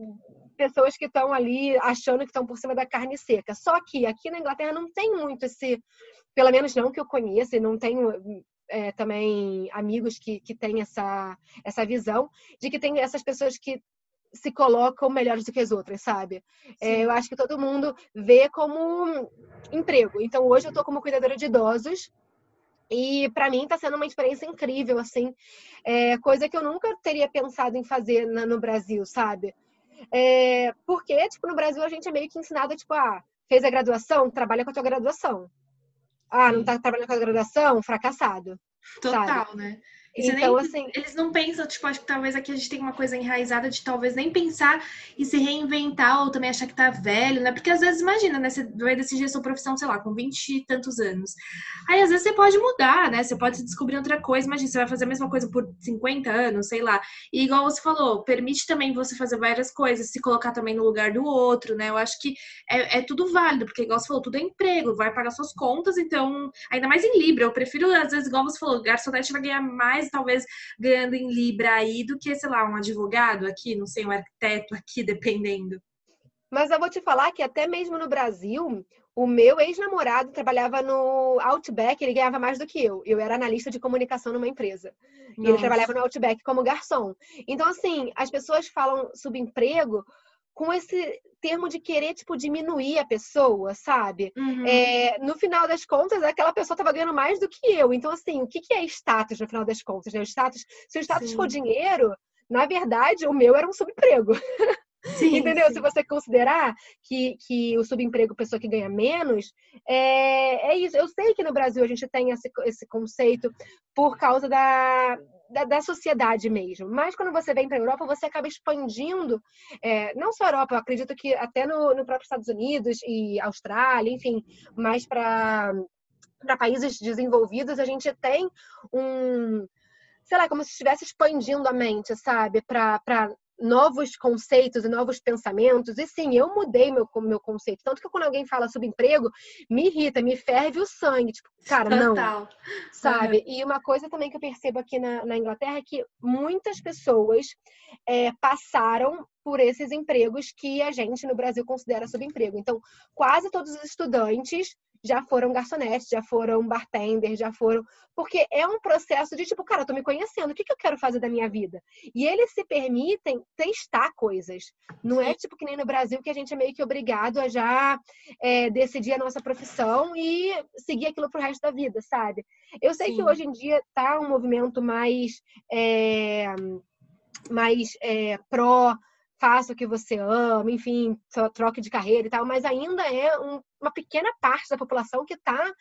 Speaker 2: pessoas que estão ali achando que estão por cima da carne seca. Só que aqui na Inglaterra não tem muito esse, pelo menos não que eu conheça, e não tenho é, também amigos que, que têm essa, essa visão de que tem essas pessoas que se colocam melhores do que as outras, sabe? É, eu acho que todo mundo vê como emprego. Então, hoje eu estou como cuidadora de idosos e para mim está sendo uma experiência incrível, assim, é, coisa que eu nunca teria pensado em fazer na, no Brasil, sabe? É, porque, tipo, no Brasil a gente é meio que ensinado, tipo, ah, fez a graduação, trabalha com a tua graduação. Ah, não tá trabalhando com a graduação, fracassado.
Speaker 1: Total, sabe? né? Então, nem, assim, eles não pensam, tipo, acho que talvez aqui a gente tem uma coisa enraizada de talvez nem pensar e se reinventar ou também achar que tá velho, né? Porque às vezes, imagina, né? Você vai decidir a sua profissão, sei lá, com 20 e tantos anos. Aí às vezes você pode mudar, né? Você pode descobrir outra coisa, imagina, você vai fazer a mesma coisa por 50 anos, sei lá. E igual você falou, permite também você fazer várias coisas, se colocar também no lugar do outro, né? Eu acho que é, é tudo válido, porque igual você falou, tudo é emprego, vai pagar suas contas, então, ainda mais em Libra, eu prefiro, às vezes, igual você falou, garçonete vai ganhar mais talvez ganhando em Libra aí do que, sei lá, um advogado aqui, não sei, um arquiteto aqui, dependendo.
Speaker 2: Mas eu vou te falar que até mesmo no Brasil, o meu ex-namorado trabalhava no Outback, ele ganhava mais do que eu. Eu era analista de comunicação numa empresa. Nossa. E ele trabalhava no Outback como garçom. Então, assim, as pessoas falam subemprego com esse termo de querer, tipo, diminuir a pessoa, sabe? Uhum. É, no final das contas, aquela pessoa estava ganhando mais do que eu. Então, assim, o que, que é status no final das contas? Né? O status, se o status Sim. for dinheiro, na verdade, o meu era um subemprego. Sim, Entendeu? Sim. Se você considerar que, que o subemprego, pessoa que ganha menos, é, é isso. Eu sei que no Brasil a gente tem esse, esse conceito por causa da, da, da, sociedade mesmo. Mas quando você vem para a Europa, você acaba expandindo, é, não só a Europa, eu acredito que até no, no próprio Estados Unidos e Austrália, enfim, para para países desenvolvidos, a gente tem um, sei lá, como se estivesse expandindo a mente, sabe? Para novos conceitos e novos pensamentos. E sim, eu mudei meu, meu conceito. Tanto que quando alguém fala sobre emprego, me irrita, me ferve o sangue. Tipo, cara, Total. não. Sabe? Uhum. E uma coisa também que eu percebo aqui na, na Inglaterra é que muitas pessoas é, passaram por esses empregos que a gente no Brasil considera subemprego. Então, quase todos os estudantes já foram garçonetes, já foram bartender, já foram. Porque é um processo de tipo, cara, eu tô me conhecendo, o que, que eu quero fazer da minha vida? E eles se permitem testar coisas. Não é tipo que nem no Brasil que a gente é meio que obrigado a já é, decidir a nossa profissão e seguir aquilo pro resto da vida, sabe? Eu sei Sim. que hoje em dia tá um movimento mais. É, mais é, pró faça o que você ama, enfim, troque de carreira e tal, mas ainda é um, uma pequena parte da população que está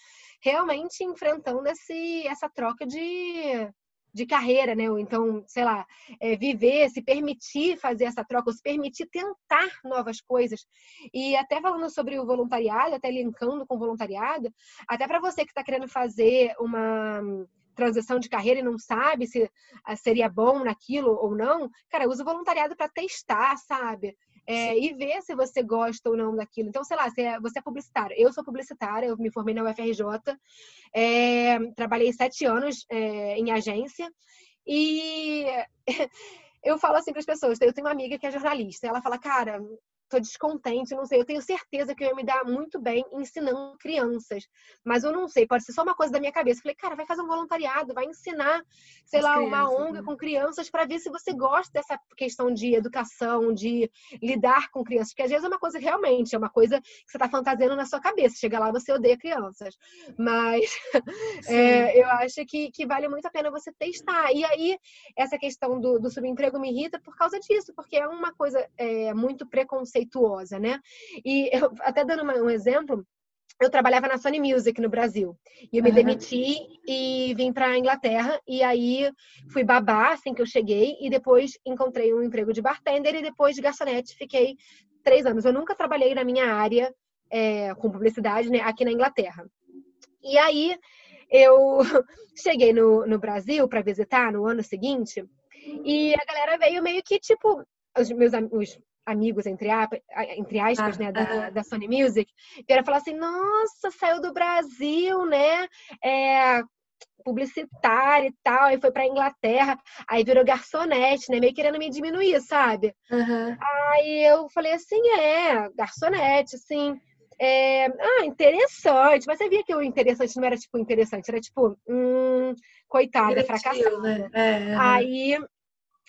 Speaker 2: realmente enfrentando esse, essa troca de, de carreira, né? Ou então, sei lá, é, viver, se permitir fazer essa troca, ou se permitir tentar novas coisas. E até falando sobre o voluntariado, até linkando com o voluntariado, até para você que está querendo fazer uma transição de carreira e não sabe se ah, seria bom naquilo ou não, cara, usa o voluntariado para testar, sabe? É, e ver se você gosta ou não daquilo. Então, sei lá, você é, você é publicitário. Eu sou publicitária, eu me formei na UFRJ, é, trabalhei sete anos é, em agência e eu falo assim para as pessoas: eu tenho uma amiga que é jornalista, ela fala, cara, tô descontente, não sei. Eu tenho certeza que eu ia me dar muito bem ensinando crianças, mas eu não sei, pode ser só uma coisa da minha cabeça. falei, cara, vai fazer um voluntariado, vai ensinar, sei As lá, crianças, uma ONG né? com crianças para ver se você gosta dessa questão de educação, de lidar com crianças, porque às vezes é uma coisa realmente, é uma coisa que você tá fantasiando na sua cabeça. Chega lá, você odeia crianças. Mas é, eu acho que, que vale muito a pena você testar. E aí, essa questão do, do subemprego me irrita por causa disso, porque é uma coisa é, muito preconceituosa preconceituosa, né? E eu, até dando um exemplo, eu trabalhava na Sony Music no Brasil. E eu me demiti e vim para a Inglaterra. E aí fui babá assim que eu cheguei. E depois encontrei um emprego de bartender. E depois de garçonete fiquei três anos. Eu nunca trabalhei na minha área é, com publicidade né, aqui na Inglaterra. E aí eu cheguei no, no Brasil para visitar no ano seguinte. E a galera veio meio que tipo. Os meus os amigos, entre, entre aspas, ah, né, da, da, Sony Music, vieram falar assim, nossa, saiu do Brasil, né? É, publicitário e tal, aí foi pra Inglaterra, aí virou garçonete, né? Meio querendo me diminuir, sabe? Uhum. Aí eu falei assim, é, garçonete, assim. É, ah, interessante. Mas você via que o interessante não era tipo interessante, era tipo, hum, coitada, fracassada. Né? É, Aí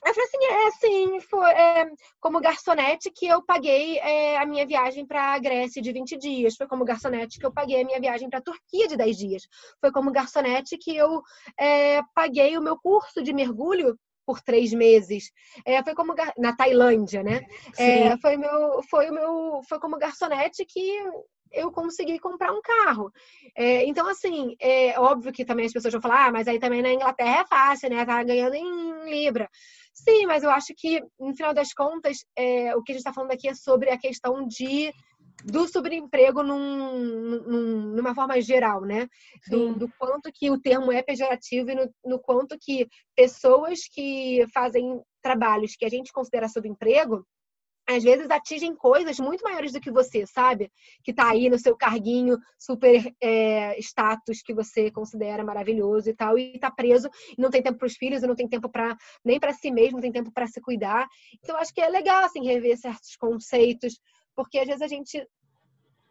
Speaker 2: eu falei assim, é assim, foi é, como garçonete que eu paguei é, a minha viagem para a Grécia de 20 dias. Foi como garçonete que eu paguei a minha viagem para a Turquia de 10 dias. Foi como garçonete que eu é, paguei o meu curso de mergulho por três meses. É, foi como na Tailândia, né? É, foi meu, foi o meu, foi como garçonete que eu consegui comprar um carro. É, então, assim, é óbvio que também as pessoas vão falar, ah, mas aí também na Inglaterra é fácil, né? Tá ganhando em Libra. Sim, mas eu acho que, no final das contas, é, o que a gente está falando aqui é sobre a questão de do sobreemprego num, num, numa forma geral, né? Do, do, quanto que o termo é pejorativo e no, no, quanto que pessoas que fazem trabalhos que a gente considera sobreemprego às vezes atingem coisas muito maiores do que você, sabe? Que tá aí no seu carguinho super é, status que você considera maravilhoso e tal, e tá preso, e não tem tempo para os filhos, e não tem tempo para nem para si mesmo, não tem tempo para se cuidar. Então acho que é legal assim rever certos conceitos, porque às vezes a gente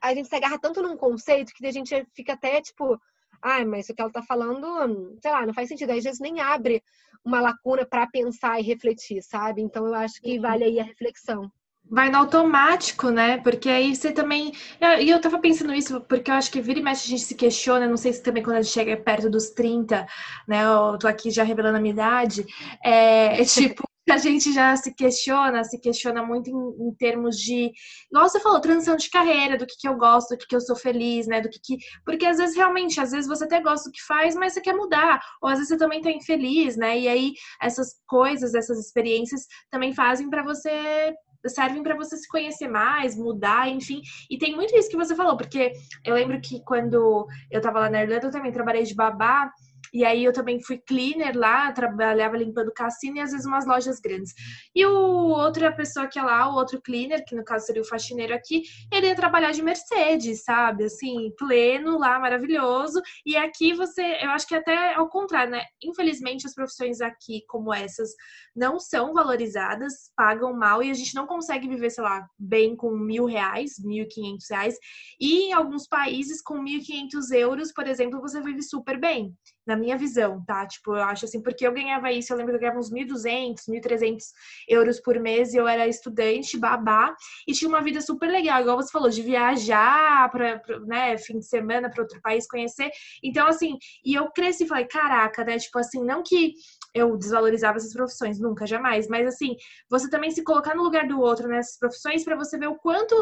Speaker 2: a gente se agarra tanto num conceito que a gente fica até tipo, ai, mas o que ela tá falando, sei lá, não faz sentido. Às vezes nem abre uma lacuna para pensar e refletir, sabe? Então eu acho que vale aí a reflexão
Speaker 1: vai no automático, né? Porque aí você também. E eu tava pensando isso, porque eu acho que vira e mexe a gente se questiona, não sei se também quando a gente chega perto dos 30, né? Eu tô aqui já revelando a minha idade. É, é tipo. a gente já se questiona, se questiona muito em, em, termos de, igual você falou, transição de carreira, do que, que eu gosto, do que, que eu sou feliz, né? Do que, que. Porque às vezes realmente, às vezes você até gosta do que faz, mas você quer mudar. Ou às vezes você também tá infeliz, né? E aí essas coisas, essas experiências também fazem para você servem para você se conhecer mais, mudar, enfim. E tem muito isso que você falou, porque eu lembro que quando eu tava lá na Irlanda, eu também trabalhei de babá. E aí eu também fui cleaner lá, trabalhava limpando cassino e às vezes umas lojas grandes. E o outra pessoa que é lá, o outro cleaner, que no caso seria o faxineiro aqui, ele ia trabalhar de Mercedes, sabe? Assim, pleno lá, maravilhoso. E aqui você, eu acho que até ao contrário, né? Infelizmente as profissões aqui como essas não são valorizadas, pagam mal e a gente não consegue viver, sei lá, bem com mil reais, mil e quinhentos reais. E em alguns países com mil e quinhentos euros, por exemplo, você vive super bem na minha visão, tá? Tipo, eu acho assim, porque eu ganhava isso, eu lembro que eu ganhava uns 1.200, 1.300 euros por mês e eu era estudante, babá, e tinha uma vida super legal, igual você falou, de viajar para, né, fim de semana para outro país conhecer. Então, assim, e eu cresci e falei, caraca, né? Tipo assim, não que eu desvalorizava essas profissões, nunca, jamais, mas assim, você também se colocar no lugar do outro nessas profissões para você ver o quanto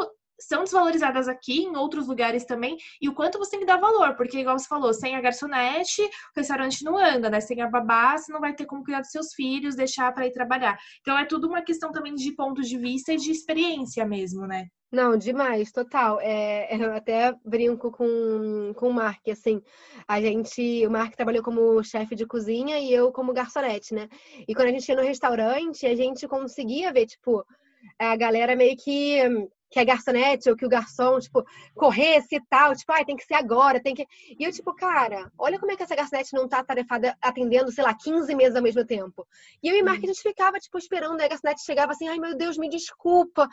Speaker 1: são desvalorizadas aqui, em outros lugares também, e o quanto você tem que dar valor, porque, igual você falou, sem a garçonete, o restaurante não anda, né? Sem a babá, você não vai ter como cuidar dos seus filhos, deixar para ir trabalhar. Então, é tudo uma questão também de ponto de vista e de experiência mesmo, né?
Speaker 2: Não, demais, total. É, eu até brinco com, com o Mark, assim, a gente, o Mark trabalhou como chefe de cozinha e eu como garçonete, né? E quando a gente ia no restaurante, a gente conseguia ver, tipo, a galera meio que que a garçonete ou que o garçom, tipo, corresse e tal, tipo, ai, tem que ser agora, tem que. E eu, tipo, cara, olha como é que essa garçonete não tá tarefada atendendo, sei lá, 15 meses ao mesmo tempo. E eu e Mark, a gente ficava, tipo, esperando, e a garçonete chegava assim, ai, meu Deus, me desculpa.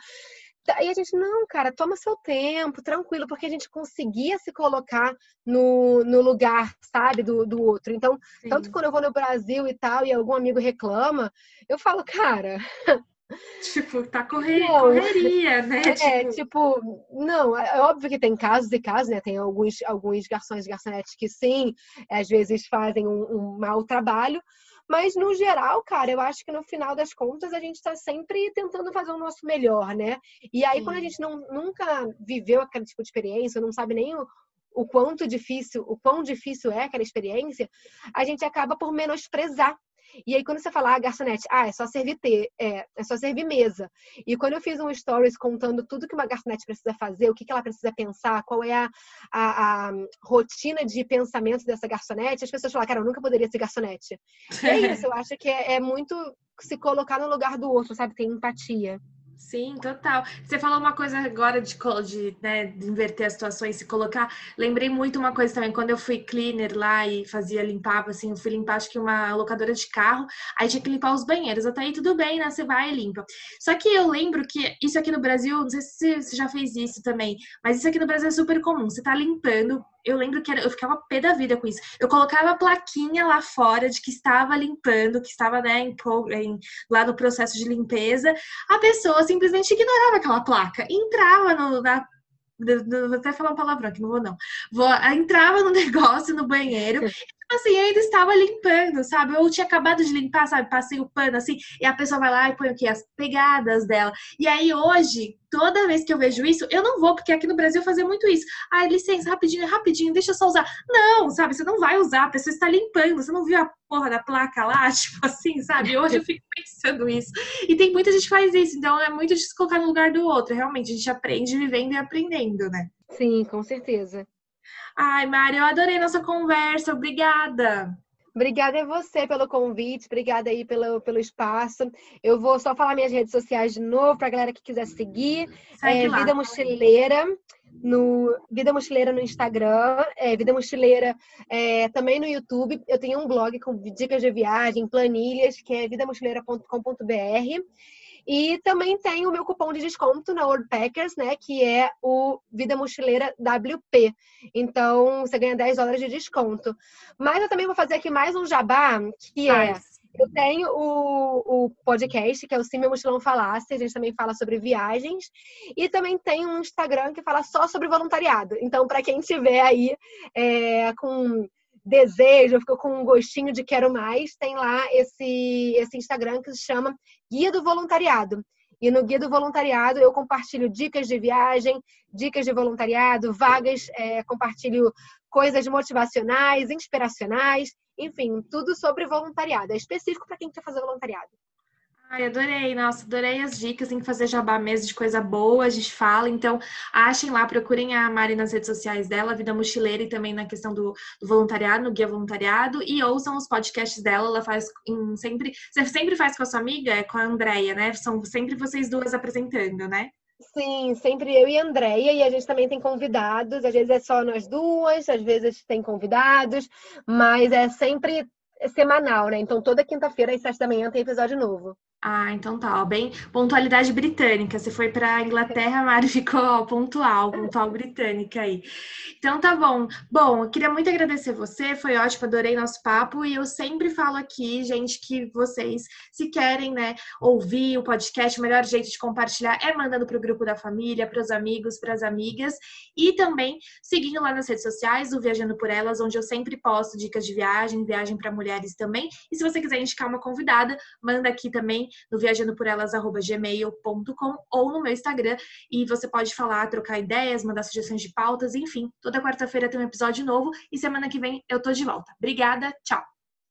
Speaker 2: E a gente, não, cara, toma seu tempo, tranquilo, porque a gente conseguia se colocar no, no lugar, sabe, do, do outro. Então, Sim. tanto quando eu vou no Brasil e tal, e algum amigo reclama, eu falo, cara,
Speaker 1: Tipo, tá correr, correria, né?
Speaker 2: É, tipo... tipo, não, é, é óbvio que tem casos e casos, né? Tem alguns, alguns garçons e garçonetes que sim, às vezes fazem um, um mau trabalho, mas no geral, cara, eu acho que no final das contas a gente está sempre tentando fazer o nosso melhor, né? E aí, sim. quando a gente não, nunca viveu aquele tipo de experiência, não sabe nem o, o quanto difícil, o quão difícil é aquela experiência, a gente acaba por menosprezar e aí, quando você fala, ah, garçonete, ah, é só servir é, é só servir mesa. E quando eu fiz um stories contando tudo que uma garçonete precisa fazer, o que, que ela precisa pensar, qual é a, a, a rotina de pensamento dessa garçonete, as pessoas falaram, cara, eu nunca poderia ser garçonete. E é isso, eu acho que é, é muito se colocar no lugar do outro, sabe? Ter empatia.
Speaker 1: Sim, total. Você falou uma coisa agora de, de, né, de inverter as situações, se colocar. Lembrei muito uma coisa também, quando eu fui cleaner lá e fazia limpar, assim, eu fui limpar acho que uma locadora de carro, aí tinha que limpar os banheiros. Até aí tudo bem, né? Você vai e limpa. Só que eu lembro que isso aqui no Brasil, não sei se você já fez isso também, mas isso aqui no Brasil é super comum. Você tá limpando, eu lembro que era, eu ficava pé da vida com isso. Eu colocava a plaquinha lá fora de que estava limpando, que estava né, em, em, lá no processo de limpeza. A pessoa simplesmente ignorava aquela placa, entrava no, na vou até falar uma palavra aqui, não vou não. Vou, entrava no negócio, no banheiro, assim, ainda estava limpando, sabe? Eu tinha acabado de limpar, sabe? Passei o pano assim, e a pessoa vai lá e põe o quê? As pegadas dela. E aí hoje, toda vez que eu vejo isso, eu não vou, porque aqui no Brasil fazia muito isso. Ai, licença, rapidinho, rapidinho, deixa eu só usar. Não, sabe? Você não vai usar, a pessoa está limpando, você não viu a porra da placa lá, tipo assim, sabe? Hoje eu fico pensando isso. E tem muita gente que faz isso, então é muito de se colocar no lugar do outro. Realmente, a gente aprende vivendo e aprendendo, né?
Speaker 2: Sim, com certeza.
Speaker 1: Ai, Mari, eu adorei nossa conversa. Obrigada.
Speaker 2: Obrigada a você pelo convite, obrigada aí pelo, pelo espaço. Eu vou só falar minhas redes sociais de novo para a galera que quiser seguir. É, Vida Mochileira no Vida Mochileira no Instagram, é, Vida Mochileira é, também no YouTube. Eu tenho um blog com dicas de viagem, planilhas, que é vidamochileira.com.br. E também tem o meu cupom de desconto na World Packers, né? Que é o Vida Mochileira WP. Então, você ganha 10 dólares de desconto. Mas eu também vou fazer aqui mais um jabá, que é. Eu tenho o, o podcast, que é o Sim Meu Mochilão Falasse, a gente também fala sobre viagens. E também tem um Instagram que fala só sobre voluntariado. Então, para quem tiver aí é, com desejo, ficou com um gostinho de quero mais, tem lá esse, esse Instagram que se chama Guia do Voluntariado. E no Guia do Voluntariado eu compartilho dicas de viagem, dicas de voluntariado, vagas, é, compartilho coisas motivacionais, inspiracionais, enfim, tudo sobre voluntariado. É específico para quem quer fazer voluntariado.
Speaker 1: Ai, adorei, nossa, adorei as dicas, que fazer jabá mesmo de coisa boa, a gente fala, então achem lá, procurem a Mari nas redes sociais dela, Vida Mochileira e também na questão do, do voluntariado, no Guia Voluntariado, e ouçam os podcasts dela, ela faz em, sempre, você sempre faz com a sua amiga, é com a Andrea, né? São sempre vocês duas apresentando, né?
Speaker 2: Sim, sempre eu e a Andrea, e a gente também tem convidados, às vezes é só nós duas, às vezes tem convidados, mas é sempre semanal, né? Então toda quinta-feira às sete da manhã tem episódio novo.
Speaker 1: Ah, então tá, ó, bem pontualidade britânica. Você foi para Inglaterra, a Mari ficou ó, pontual, pontual britânica aí. Então tá bom. Bom, eu queria muito agradecer você, foi ótimo, adorei nosso papo e eu sempre falo aqui, gente, que vocês se querem, né, ouvir o podcast, o melhor jeito de compartilhar é mandando pro grupo da família, para os amigos, para as amigas e também seguindo lá nas redes sociais, o Viajando por Elas, onde eu sempre posto dicas de viagem, viagem para mulheres também. E se você quiser indicar uma convidada, manda aqui também no viajandoporelas@gmail.com ou no meu Instagram e você pode falar, trocar ideias, mandar sugestões de pautas, enfim. Toda quarta-feira tem um episódio novo e semana que vem eu tô de volta. Obrigada, tchau.